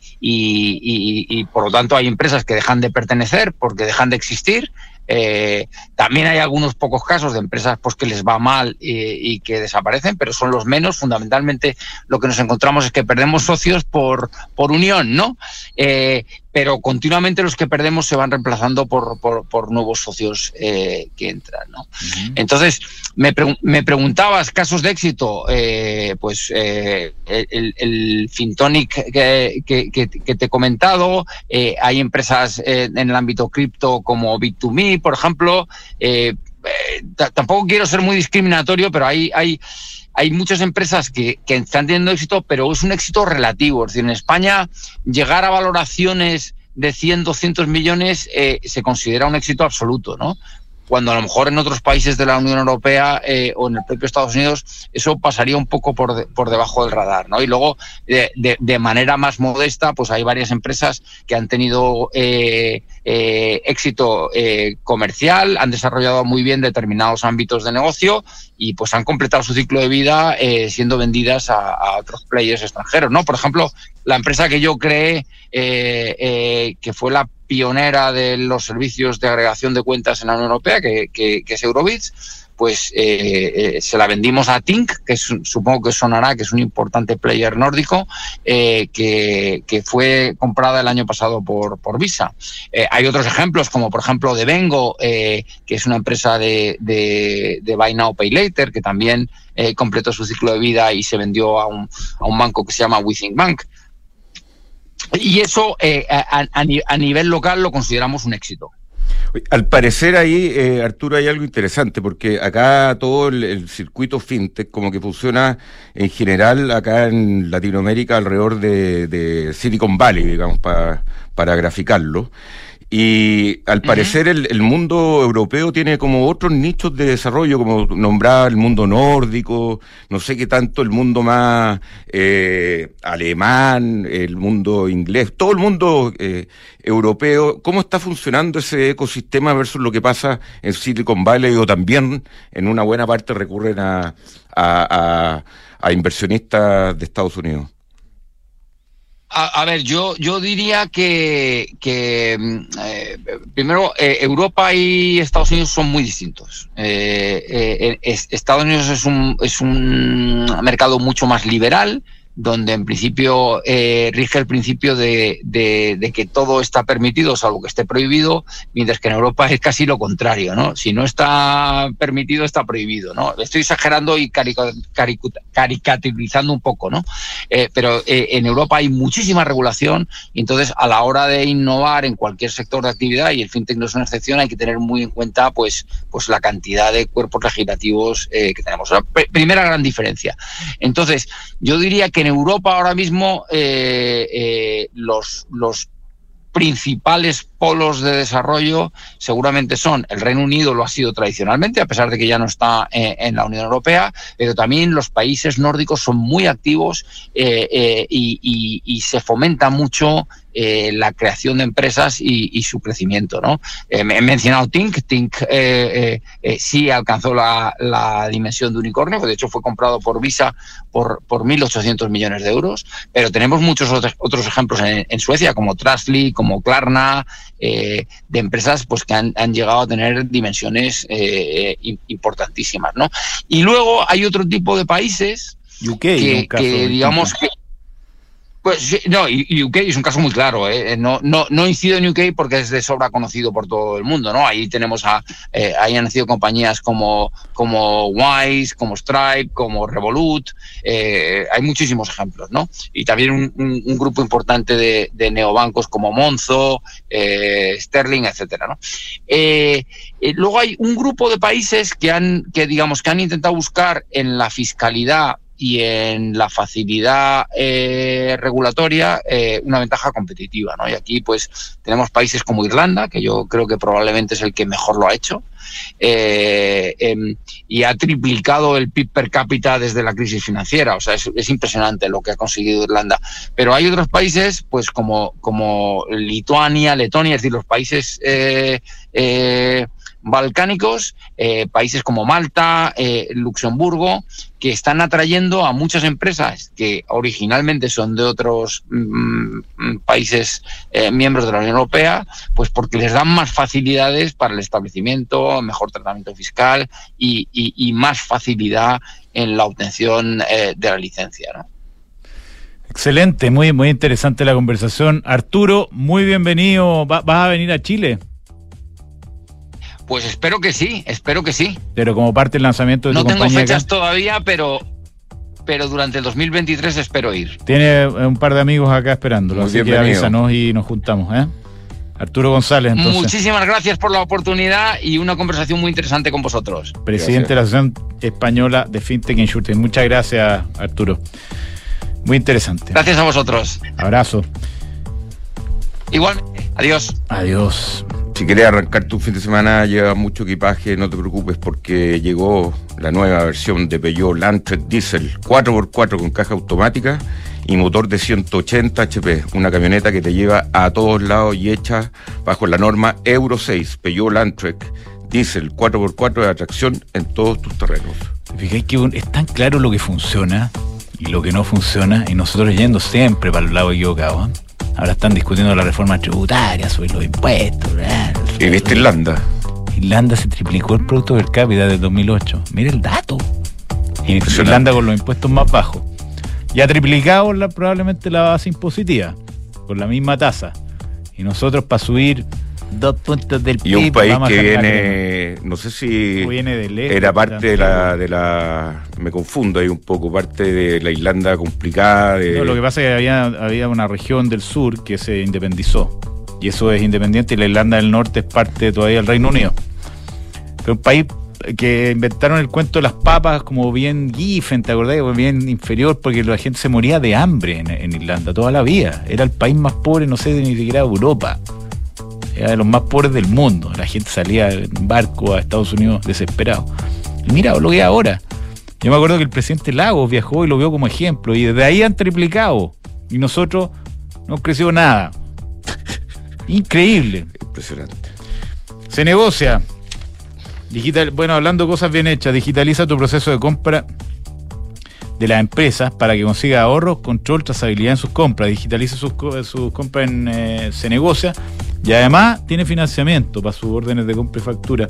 por lo tanto hay empresas que dejan de pertenecer porque dejan de existir eh, también hay algunos pocos casos de empresas pues, que les va mal y, y, que desaparecen, pero son los menos. Fundamentalmente lo que nos encontramos es que perdemos socios por, por unión, ¿no? Eh, pero continuamente los que perdemos se van reemplazando por, por, por nuevos socios eh, que entran. ¿no? Uh -huh. Entonces, me, me, preguntabas casos de éxito, eh, pues eh, el, el, Fintonic que, que, que, que, te he comentado, eh, hay empresas en el ámbito cripto como Bit2Me, por ejemplo. Eh, tampoco quiero ser muy discriminatorio, pero hay... hay hay muchas empresas que, que, están teniendo éxito, pero es un éxito relativo. Es decir, en España llegar a valoraciones de 100, 200 millones eh, se considera un éxito absoluto, ¿no? Cuando a lo mejor en otros países de la Unión Europea eh, o en el propio Estados Unidos eso pasaría un poco por, de, por debajo del radar, ¿no? Y luego, de, manera más modesta, pues hay varias empresas que han tenido eh, eh, éxito eh, comercial, han desarrollado muy bien determinados ámbitos de negocio y pues han completado su ciclo de vida eh, siendo vendidas a, otros players extranjeros, ¿no? Por ejemplo, la empresa que yo creé, que fue la pionera de los servicios de agregación de cuentas en la Unión Europea, que, es Eurobits, pues eh, eh, se la vendimos a Tink, que supongo que sonará, que es un importante player nórdico, eh, que, fue comprada el año pasado por, Visa. Hay otros ejemplos, como por ejemplo de Vengo, que es una empresa de, de, Buy Now Pay Later, que también completó su ciclo de vida y se vendió a un, a un banco que se llama Withing Bank. Y eso eh, a, a, nivel local lo consideramos un éxito. Al parecer ahí, eh, Arturo, hay algo interesante, porque acá todo el, circuito fintech como que funciona en general acá en Latinoamérica alrededor de, de Silicon Valley, digamos, para, para graficarlo. Y al parecer uh -huh. el, el, mundo europeo tiene como otros nichos de desarrollo, como nombraba el mundo nórdico, no sé qué tanto el mundo más eh, alemán, el mundo inglés, todo el mundo eh, europeo. ¿Cómo está funcionando ese ecosistema versus lo que pasa en Silicon Valley o también en una buena parte recurren a, a, a, a inversionistas de Estados Unidos? A, ver, yo, yo diría que, que eh, primero, eh, Europa y Estados Unidos son muy distintos. Eh, eh es, Estados Unidos es un, es un mercado mucho más liberal, donde en principio eh, rige el principio de, que todo está permitido, salvo que esté prohibido, mientras que en Europa es casi lo contrario, ¿no? Si no está permitido, está prohibido, ¿no? Estoy exagerando y caricaturizando un poco, ¿no? Eh, pero eh, en Europa hay muchísima regulación entonces a la hora de innovar en cualquier sector de actividad, y el fintech no es una excepción, hay que tener muy en cuenta pues, pues la cantidad de cuerpos legislativos que tenemos. Primera gran diferencia. Entonces, yo diría que Europa ahora mismo eh, eh, los, principales polos de desarrollo seguramente son el Reino Unido, lo ha sido tradicionalmente, a pesar de que ya no está eh, en la Unión Europea, pero también los países nórdicos son muy activos eh, y, y, se fomenta mucho eh, la creación de empresas y, y su crecimiento. ¿no? Eh, he mencionado Tink, Tink eh, sí alcanzó la, la, dimensión de unicornio, que de hecho fue comprado por Visa por, por 1.800 millones de euros, pero tenemos muchos otros, otros ejemplos en, en, Suecia, como Trustly, como Klarna, de empresas pues, que han, han, llegado a tener dimensiones importantísimas. ¿no? Y luego hay otro tipo de países UK, que, que digamos que pues no, UK es un caso muy claro. ¿eh? No, no, no incido en UK porque es de sobra conocido por todo el mundo. ¿no? Ahí tenemos a, eh, ahí han nacido compañías como, como Wise, como Stripe, como Revolut. Eh, hay muchísimos ejemplos. ¿no? Y también un, grupo importante de, de, neobancos como Monzo, eh, Sterling, etcétera. ¿no? Eh, luego hay un grupo de países que han, que digamos, que han intentado buscar en la fiscalidad y en la facilidad eh, regulatoria eh, una ventaja competitiva. ¿no? Y aquí pues tenemos países como Irlanda, que yo creo que probablemente es el que mejor lo ha hecho, eh, eh, y ha triplicado el PIB per cápita desde la crisis financiera. O sea, es, es, impresionante lo que ha conseguido Irlanda. Pero hay otros países, pues como, como Lituania, Letonia, es decir, los países eh, balcánicos, eh, países como Malta, eh, Luxemburgo, que están atrayendo a muchas empresas que originalmente son de otros mm, países eh, miembros de la Unión Europea, pues porque les dan más facilidades para el establecimiento, mejor tratamiento fiscal y, más facilidad en la obtención de la licencia. Excelente, muy, muy interesante la conversación. Arturo, muy bienvenido. ¿Va, ¿Vas a venir a Chile? Pues espero que sí, espero que sí. Pero como parte del lanzamiento de no tu tengo compañía fechas acá, todavía, pero pero durante el 2023 espero ir. Tiene un par de amigos acá esperándolo, Muy así que avísanos y nos juntamos, ¿eh? Arturo González, entonces, Muchísimas gracias por la oportunidad y una conversación muy interesante con vosotros. presidente de la Asociación Española de FinTech Insurtech. Muchas gracias, Arturo. Muy interesante. Gracias a vosotros. Abrazo. Igual, adiós. Adiós. Si querés arrancar tu fin de semana, lleva mucho equipaje, no te preocupes porque llegó la nueva versión de Peugeot Landtrek Diesel 4x4 con caja automática y motor de 180 HP, una camioneta que te lleva a todos lados y hecha bajo la norma Euro 6, Peugeot Landtrek Diesel 4x4 de atracción en todos tus terrenos. Fíjate que es tan claro lo que funciona y lo que no funciona, y nosotros yendo siempre para el lado equivocado. ¿eh? Ahora están discutiendo la reforma tributaria, sobre los impuestos. ¿Y viste Irlanda? Irlanda se triplicó el producto per cápita desde 2008. Mire el dato. Irlanda con los impuestos más bajos. Ya ha triplicado la- probablemente la base impositiva, con la misma tasa. Y nosotros para subir dos puntos del Y un PIB, país que viene, no sé si viene de lejos, era parte de la, de la, me confundo ahí un poco, parte de la Irlanda complicada. De, No, lo que pasa es que había, había una región del sur que se independizó. Y eso es independiente y la Irlanda del Norte es parte todavía del Reino Unido. Pero un país que inventaron el cuento de las papas como bien gifen, ¿te acordás? Bien inferior porque la gente se moría de hambre en, en Irlanda toda la vida. Era el país más pobre, no sé, de ni siquiera Europa. Era de los más pobres del mundo. La gente salía en barco a Estados Unidos desesperado. Y mira lo que ahora. Yo me acuerdo que el presidente Lagos viajó y lo vio como ejemplo. Y desde ahí han triplicado. Y nosotros no creció nada. Increíble. Impresionante. Se negocia. Digital, bueno, hablando de cosas bien hechas, digitaliza tu proceso de compra de las empresas para que consiga ahorros, control, trazabilidad en sus compras. Digitaliza sus compras en eh, Se Negocia y además tiene financiamiento para sus órdenes de compra y factura.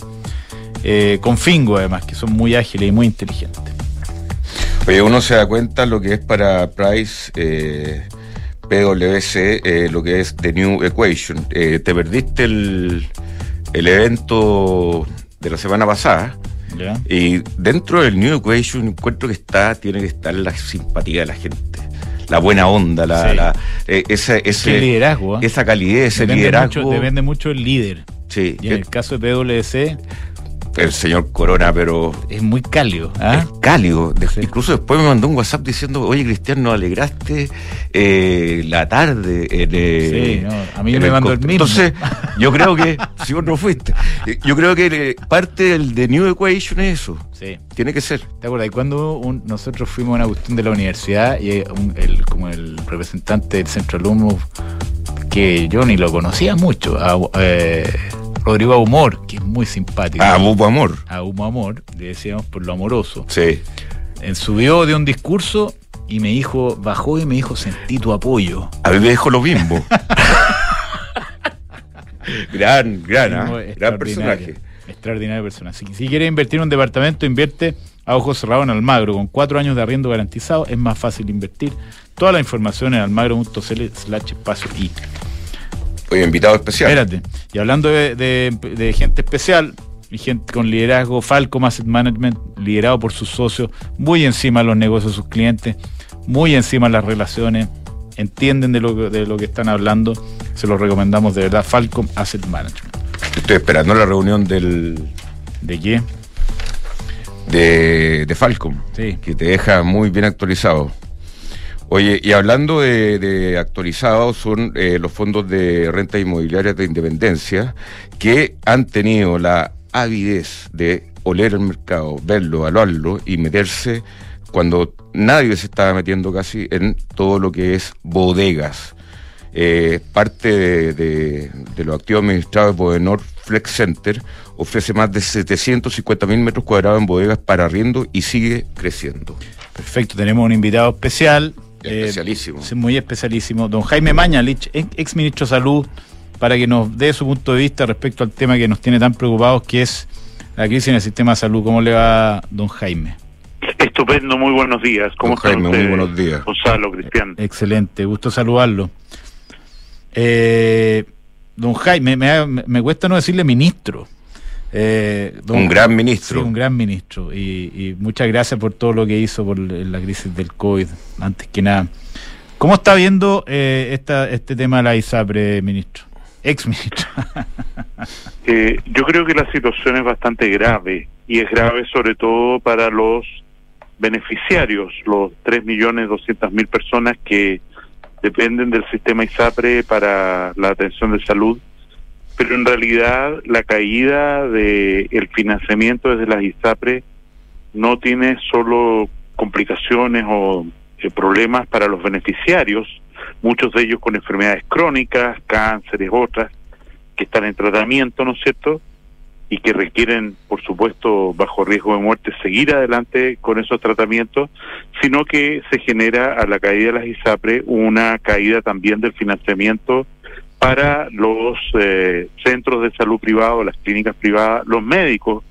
Eh, con Fingo, además, que son muy ágiles y muy inteligentes. Oye, uno se da cuenta lo que es para Price, eh, PwC, eh, lo que es The New Equation. Eh, te perdiste el, el evento de la semana pasada. Y dentro del New Equation encuentro que está, tiene que estar la simpatía de la gente, la buena onda, la, Sí. la- eh, ese, liderazgo. ¿ah? esa calidez, ese depende, liderazgo. mucho, depende mucho el líder. Sí, Y en el caso de PwC, el señor Corona, pero Es muy cálido. ¿ah? es cálido. De- Sí. Incluso después me mandó un WhatsApp diciendo, oye Cristian, nos alegraste eh, la tarde. En, eh, Sí, no, a mí me mandó el costo". mismo. Entonces, yo creo que, si vos no fuiste, eh, yo creo que parte del de New Equation es eso. Sí. Tiene que ser. ¿Te acuerdas? Y cuando un- nosotros fuimos a una cuestión de la universidad y un- el, como el representante del centro alumno, que yo ni lo conocía mucho, a, eh, Rodrigo Humor, que es muy simpático. Ah, Bupo Amor. a Humo Amor, le decíamos por lo amoroso. Sí. En subió de un discurso y me dijo, bajó y me dijo, sentí tu apoyo. A mí me dejó lo mismo. gran, gran, ¿ah? Muy gran extraordinario, personaje. Extraordinaria persona. Si, si quiere invertir en un departamento, invierte a ojos cerrados en Almagro. Con cuatro años de arriendo garantizado, es más fácil invertir. Toda la información en almagro.cl slash espacio y. Oye, invitado especial. Espérate. Y hablando de, de- de gente especial, y gente con liderazgo, Falcom Asset Management, liderado por sus socios, muy encima de los negocios de sus clientes, muy encima de las relaciones, entienden de lo, que- de lo que están hablando, se los recomendamos de verdad, Falcom Asset Management. Estoy esperando la reunión del, ¿De qué? de, de Falcom, Sí. que te deja muy bien actualizado. Oye, y hablando de, actualizados, son eh, los fondos de renta inmobiliaria de independencia que han tenido la avidez de oler el mercado, verlo, evaluarlo y meterse cuando nadie se estaba metiendo casi en todo lo que es bodegas. Eh, parte de, los activos administrados de Bodenor Flex Center ofrece más de 750 mil metros cuadrados en bodegas para arriendo y sigue creciendo. Perfecto, tenemos un invitado especial. Eh, Especialísimo. sí, muy especialísimo. Don Jaime Mañalich, ex, ministro de Salud, para que nos dé su punto de vista respecto al tema que nos tiene tan preocupados, que es la crisis en el sistema de salud. ¿Cómo le va, don Jaime? Estupendo, muy buenos días. ¿Cómo Don Jaime, muy buenos días. Gonzalo, Cristian. Excelente, gusto saludarlo. Eh, don Jaime, me, me- me cuesta no decirle ministro. Eh, don- Un gran ministro. Sí, un gran ministro. Y, y muchas gracias por todo lo que hizo por la crisis del COVID, antes que nada. ¿Cómo está viendo eh, esta, este tema de la ISAPRE, ministro? Ex ministro. Eh, yo creo que la situación es bastante grave y es grave sobre todo para los beneficiarios, los 3.200.000 personas que dependen del sistema ISAPRE para la atención de salud, pero en realidad la caída del financiamiento desde las ISAPRE no tiene solo complicaciones o eh, problemas para los beneficiarios, muchos de ellos con enfermedades crónicas, cánceres, otras, que están en tratamiento, ¿no es cierto? Y que requieren, por supuesto, bajo riesgo de muerte, seguir adelante con esos tratamientos, sino que se genera a la caída de las ISAPRE una caída también del financiamiento para los eh, centros de salud privados, las clínicas privadas, los médicos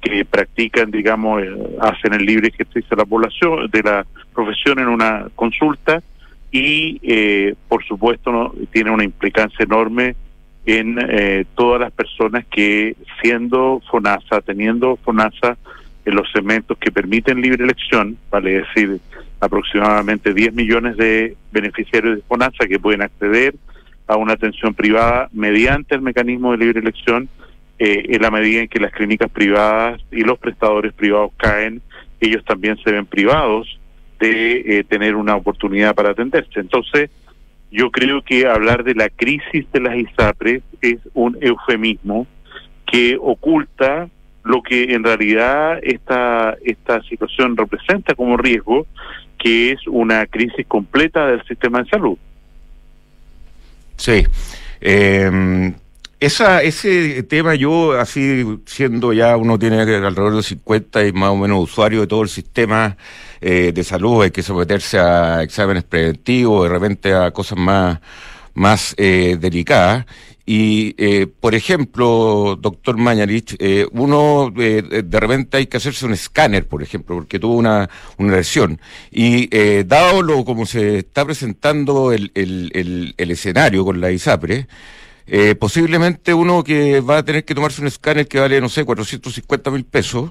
que practican, digamos, eh, hacen el libre ejercicio de la población, de la profesión en una consulta y, eh, por supuesto, no, tiene una implicancia enorme en eh, todas las personas que siendo FONASA, teniendo FONASA en los segmentos que permiten libre elección, vale decir, aproximadamente 10 millones de beneficiarios de FONASA que pueden acceder a una atención privada mediante el mecanismo de libre elección, eh, en la medida en que las clínicas privadas y los prestadores privados caen, ellos también se ven privados de eh, tener una oportunidad para atenderse. Entonces, yo creo que hablar de la crisis de las ISAPRE es un eufemismo que oculta lo que en realidad esta, esta situación representa como riesgo, que es una crisis completa del sistema de salud. Sí. Eh, esa, ese tema yo, así siendo ya, uno tiene alrededor de 50 y más o menos usuario de todo el sistema eh, de salud, hay que someterse a exámenes preventivos, de repente a cosas más, más eh, delicadas. Y, eh, por ejemplo, doctor Mañalich, eh, uno eh, de repente hay que hacerse un escáner, por ejemplo, porque tuvo una, una lesión. Y eh, dado lo como se está presentando el, el, el, el escenario con la ISAPRE, eh, posiblemente uno que va a tener que tomarse un escáner que vale, no sé, 450 mil pesos,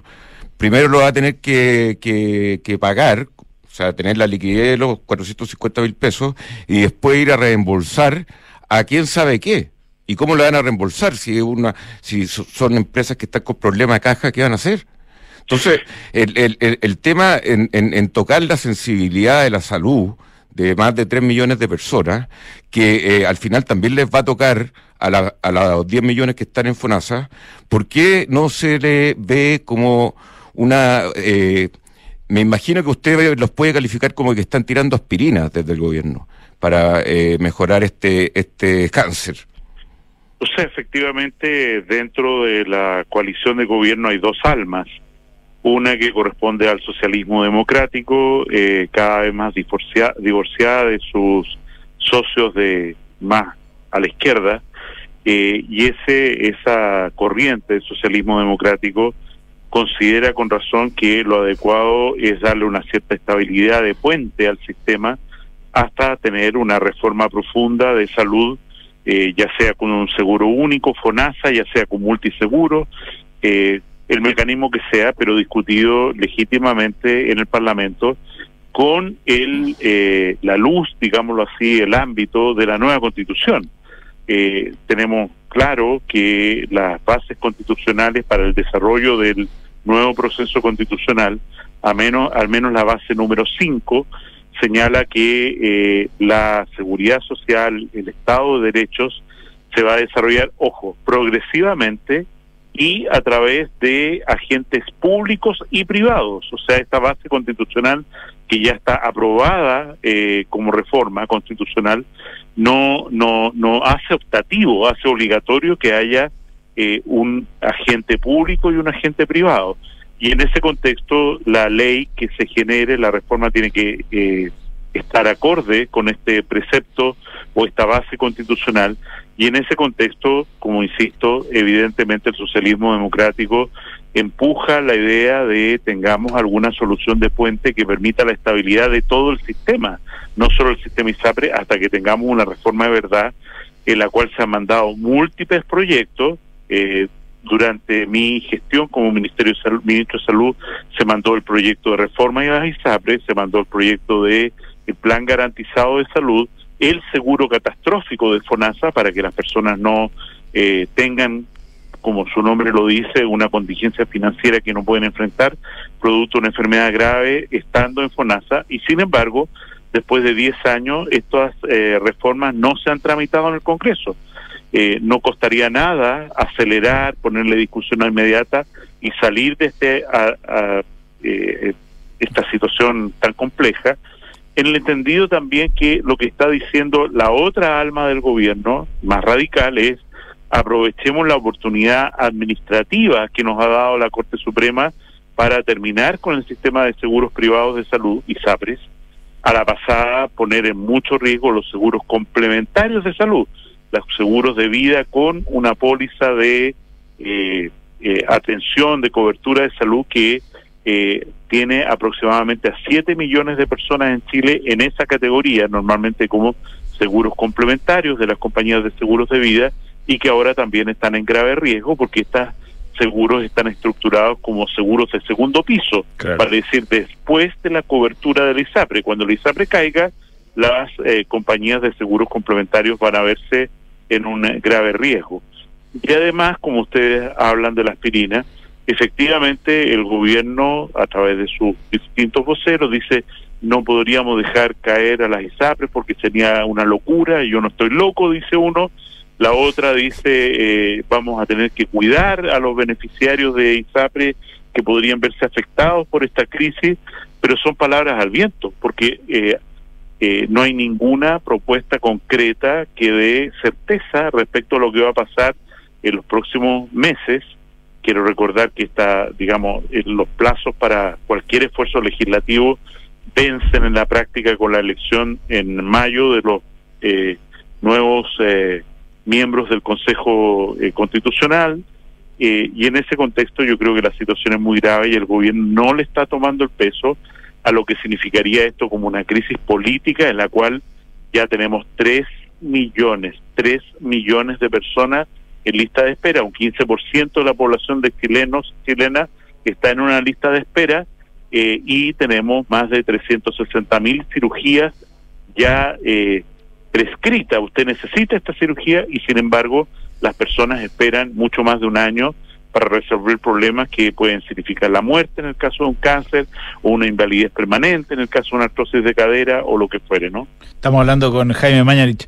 primero lo va a tener que, que, que pagar, o sea, tener la liquidez de los 450 mil pesos, y después ir a reembolsar a quién sabe qué. ¿Y cómo lo van a reembolsar si una si son empresas que están con problemas de caja? ¿Qué van a hacer? Entonces, el, el, el, tema en, en, tocar la sensibilidad de la salud de más de 3 millones de personas, que eh, al final también les va a tocar a, la, a los 10 millones que están en FONASA, ¿por qué no se le ve como una... Eh, me imagino que usted los puede calificar como que están tirando aspirinas desde el gobierno para eh, mejorar este, este cáncer. O sea, efectivamente, dentro de la coalición de gobierno hay dos almas. Una que corresponde al socialismo democrático, eh, cada vez más divorciada, de sus socios de más a la izquierda, eh, y ese esa corriente del socialismo democrático considera con razón que lo adecuado es darle una cierta estabilidad de puente al sistema hasta tener una reforma profunda de salud, eh, ya sea con un seguro único, FONASA, ya sea con multiseguro, eh, el mecanismo que sea, pero discutido legítimamente en el Parlamento con el eh, la luz, digámoslo así, el ámbito de la nueva Constitución. Eh, tenemos claro que las bases constitucionales para el desarrollo del nuevo proceso constitucional, al menos la base número 5, señala que eh, la seguridad social, el Estado de Derechos, se va a desarrollar, ojo, progresivamente y a través de agentes públicos y privados. O sea, esta base constitucional que ya está aprobada eh, como reforma constitucional no, no, no hace optativo, hace obligatorio que haya eh, un agente público y un agente privado. Y en ese contexto, la ley que se genere, la reforma tiene que eh, estar acorde con este precepto o esta base constitucional y en ese contexto, como insisto, evidentemente el socialismo democrático empuja la idea de tengamos alguna solución de puente que permita la estabilidad de todo el sistema, no solo el sistema ISAPRE, hasta que tengamos una reforma de verdad en la cual se han mandado múltiples proyectos. Eh, durante mi gestión como Ministerio de Salud, Ministro de Salud se mandó el proyecto de reforma de las ISAPRE, se mandó el proyecto de plan garantizado de salud, el seguro catastrófico de FONASA para que las personas no eh, tengan, como su nombre lo dice, una contingencia financiera que no pueden enfrentar producto de una enfermedad grave estando en FONASA y sin embargo, después de 10 años, estas eh, reformas no se han tramitado en el Congreso. Eh, no costaría nada acelerar, ponerle discusión inmediata y salir de este, a, esta situación tan compleja en el entendido también que lo que está diciendo la otra alma del gobierno, más radical, es aprovechemos la oportunidad administrativa que nos ha dado la Corte Suprema para terminar con el sistema de seguros privados de salud, ISAPRES, a la pasada poner en mucho riesgo los seguros complementarios de salud, los seguros de vida con una póliza de eh, eh, atención, de cobertura de salud que eh, tiene aproximadamente a 7 millones de personas en Chile en esa categoría, normalmente como seguros complementarios de las compañías de seguros de vida y que ahora también están en grave riesgo porque estos seguros están estructurados como seguros de segundo piso, para decir después de la cobertura del ISAPRE. Cuando el ISAPRE caiga, las eh, compañías de seguros complementarios van a verse en un grave riesgo. Y además, como ustedes hablan de la aspirina, efectivamente el gobierno, a través de sus distintos voceros, dice no podríamos dejar caer a las ISAPRES porque sería una locura, yo no estoy loco, dice uno. La otra dice eh, vamos a tener que cuidar a los beneficiarios de ISAPRE que podrían verse afectados por esta crisis, pero son palabras al viento, porque eh, eh, no hay ninguna propuesta concreta que dé certeza respecto a lo que va a pasar en los próximos meses quiero recordar que está, digamos, los plazos para cualquier esfuerzo legislativo vencen en la práctica con la elección en mayo de los eh, nuevos eh, miembros del Consejo eh, Constitucional. y en ese contexto yo creo que la situación es muy grave y el gobierno no le está tomando el peso a lo que significaría esto como una crisis política en la cual ya tenemos tres millones, tres millones de personas en lista de espera, un 15% de la población de chilenos chilenas está en una lista de espera eh, y tenemos más de 360 mil cirugías ya eh, prescrita, usted necesita esta cirugía y sin embargo las personas esperan mucho más de un año para resolver problemas que pueden significar la muerte en el caso de un cáncer o una invalidez permanente en el caso de una artrosis de cadera o lo que fuere, ¿no? Estamos hablando con Jaime Mañalich.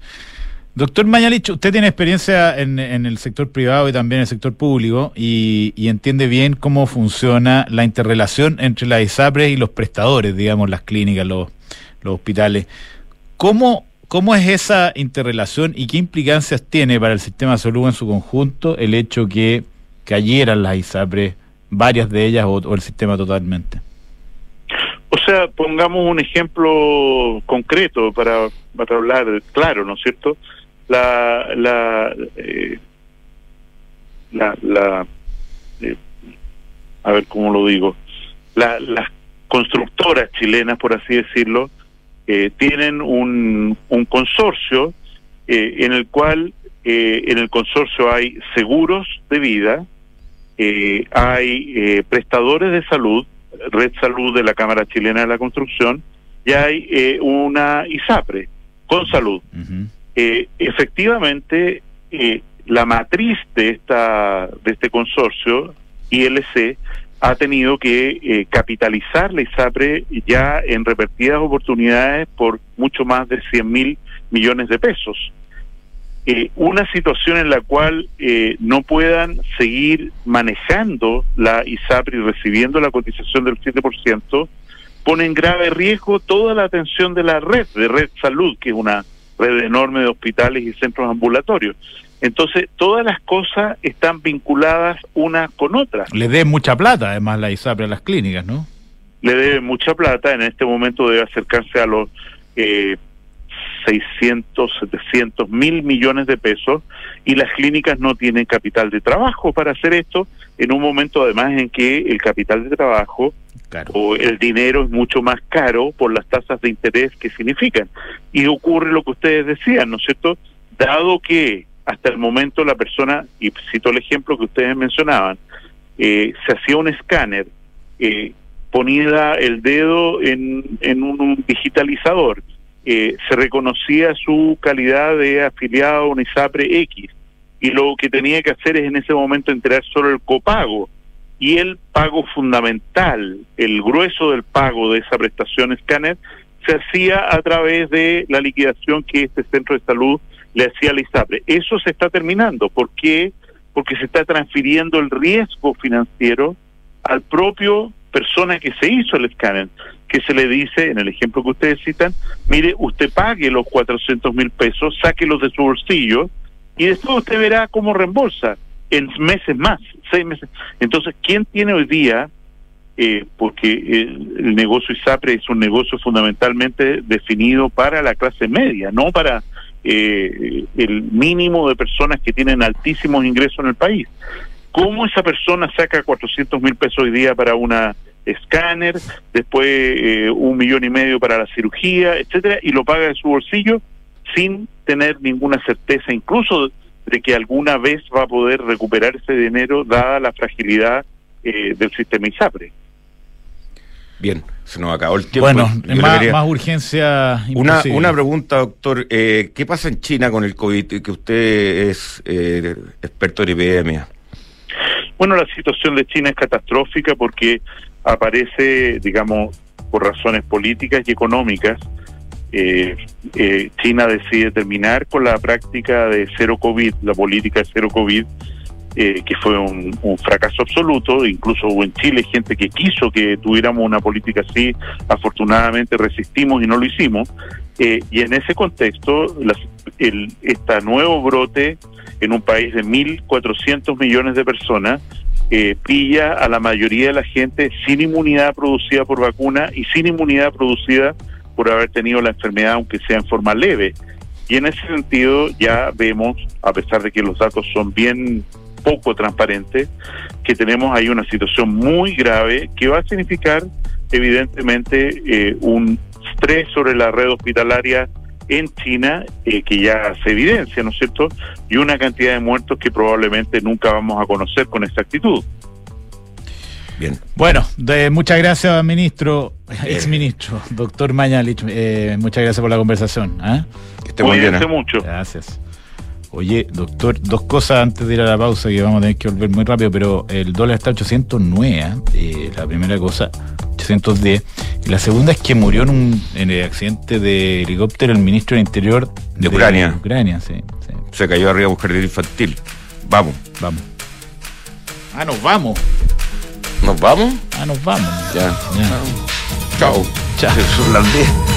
Doctor Mañalich, usted tiene experiencia en, el sector privado y también en el sector público y, entiende bien cómo funciona la interrelación entre las ISAPRES y los prestadores, digamos, las clínicas, los, los hospitales. ¿Cómo ¿Cómo es esa interrelación y qué implicancias tiene para el sistema de salud en su conjunto el hecho que cayeran las ISAPRES, varias de ellas o, el sistema totalmente? O sea, pongamos un ejemplo concreto para, para hablar claro, ¿no es cierto? La, la, eh, la, eh, a ver cómo lo digo, las constructoras chilenas, por así decirlo, eh, tienen un, un consorcio eh, en el cual en el consorcio hay seguros de vida, hay prestadores de salud, Red Salud de la Cámara Chilena de la Construcción, y hay una ISAPRE con salud. efectivamente, la matriz de esta de este consorcio, ILC, ha tenido que eh, capitalizar la ISAPRE ya en repetidas oportunidades por mucho más de 100 mil millones de pesos. Eh, una situación en la cual eh, no puedan seguir manejando la ISAPRE y recibiendo la cotización del 7%, pone en grave riesgo toda la atención de la red, de Red Salud, que es una red enorme de hospitales y centros ambulatorios. Entonces, todas las cosas están vinculadas una con otra. Le debe mucha plata, además, la ISAPRE a las clínicas, ¿no? Le debe mucha plata, en este momento debe acercarse a los eh, 600, 700 mil millones de pesos y las clínicas no tienen capital de trabajo para hacer esto, en un momento además en que el capital de trabajo o el dinero es mucho más caro por las tasas de interés que significan. Y ocurre lo que ustedes decían, ¿no es cierto? Dado que hasta el momento la persona, y cito el ejemplo que ustedes mencionaban, eh, se hacía un escáner, eh, ponía el dedo en, en un, digitalizador, eh, se reconocía su calidad de afiliado a un ISAPRE X, y lo que tenía que hacer es en ese momento entregar solo el copago, y el pago fundamental, el grueso del pago de esa prestación escáner, se hacía a través de la liquidación que este centro de salud le hacía la ISAPRE. Eso se está terminando. ¿Por qué? Porque se está transfiriendo el riesgo financiero al propio persona que se hizo el escáner, que se le dice, en el ejemplo que ustedes citan, mire, usted pague los 400 mil pesos, sáquelos de su bolsillo y después usted verá cómo reembolsa en meses más, seis meses. Entonces, ¿quién tiene hoy día, eh, porque el, negocio ISAPRE es un negocio fundamentalmente definido para la clase media, no para eh, el mínimo de personas que tienen altísimos ingresos en el país. ¿Cómo esa persona saca 400 mil pesos hoy día para una escáner, después eh, un millón y medio para la cirugía, etcétera, y lo paga de su bolsillo sin tener ninguna certeza, incluso de que alguna vez va a poder recuperar ese dinero dada la fragilidad eh, del sistema ISAPRE? Bien, se nos acabó el tiempo. Bueno, más, más, urgencia. Una, una pregunta, doctor. Eh, ¿Qué pasa en China con el COVID? Que usted es eh, experto en epidemia. Bueno, la situación de China es catastrófica porque aparece, digamos, por razones políticas y económicas. Eh, China decide terminar con la práctica de cero COVID, la política de cero COVID eh, que fue un, fracaso absoluto, incluso hubo en Chile gente que quiso que tuviéramos una política así, afortunadamente resistimos y no lo hicimos, eh, y en ese contexto, este nuevo brote en un país de 1.400 millones de personas, eh, pilla a la mayoría de la gente sin inmunidad producida por vacuna y sin inmunidad producida por haber tenido la enfermedad, aunque sea en forma leve. Y en ese sentido ya vemos, a pesar de que los datos son bien poco transparente, que tenemos ahí una situación muy grave que va a significar evidentemente eh, un estrés sobre la red hospitalaria en China eh, que ya se evidencia, ¿no es cierto? Y una cantidad de muertos que probablemente nunca vamos a conocer con exactitud. Bien. Bueno, de, muchas gracias, ministro, ex ministro, doctor Mañalich. Eh, muchas gracias por la conversación. Que esté muy bien. ¿eh? mucho. Gracias. Oye, doctor, dos cosas antes de ir a la pausa que vamos a tener que volver muy rápido, pero el dólar está a 809, ¿ah? eh, la primera cosa, 810. Y la segunda es que murió en, un, en el accidente de helicóptero el ministro del Interior De Ucrania. Ucrania, sí, sí. Se cayó arriba a un jardín infantil. Vamos. Vamos. Ah, nos vamos. ¿Nos vamos? Ah, nos vamos. Ya. Ya. Chao. Chao. Son las 10.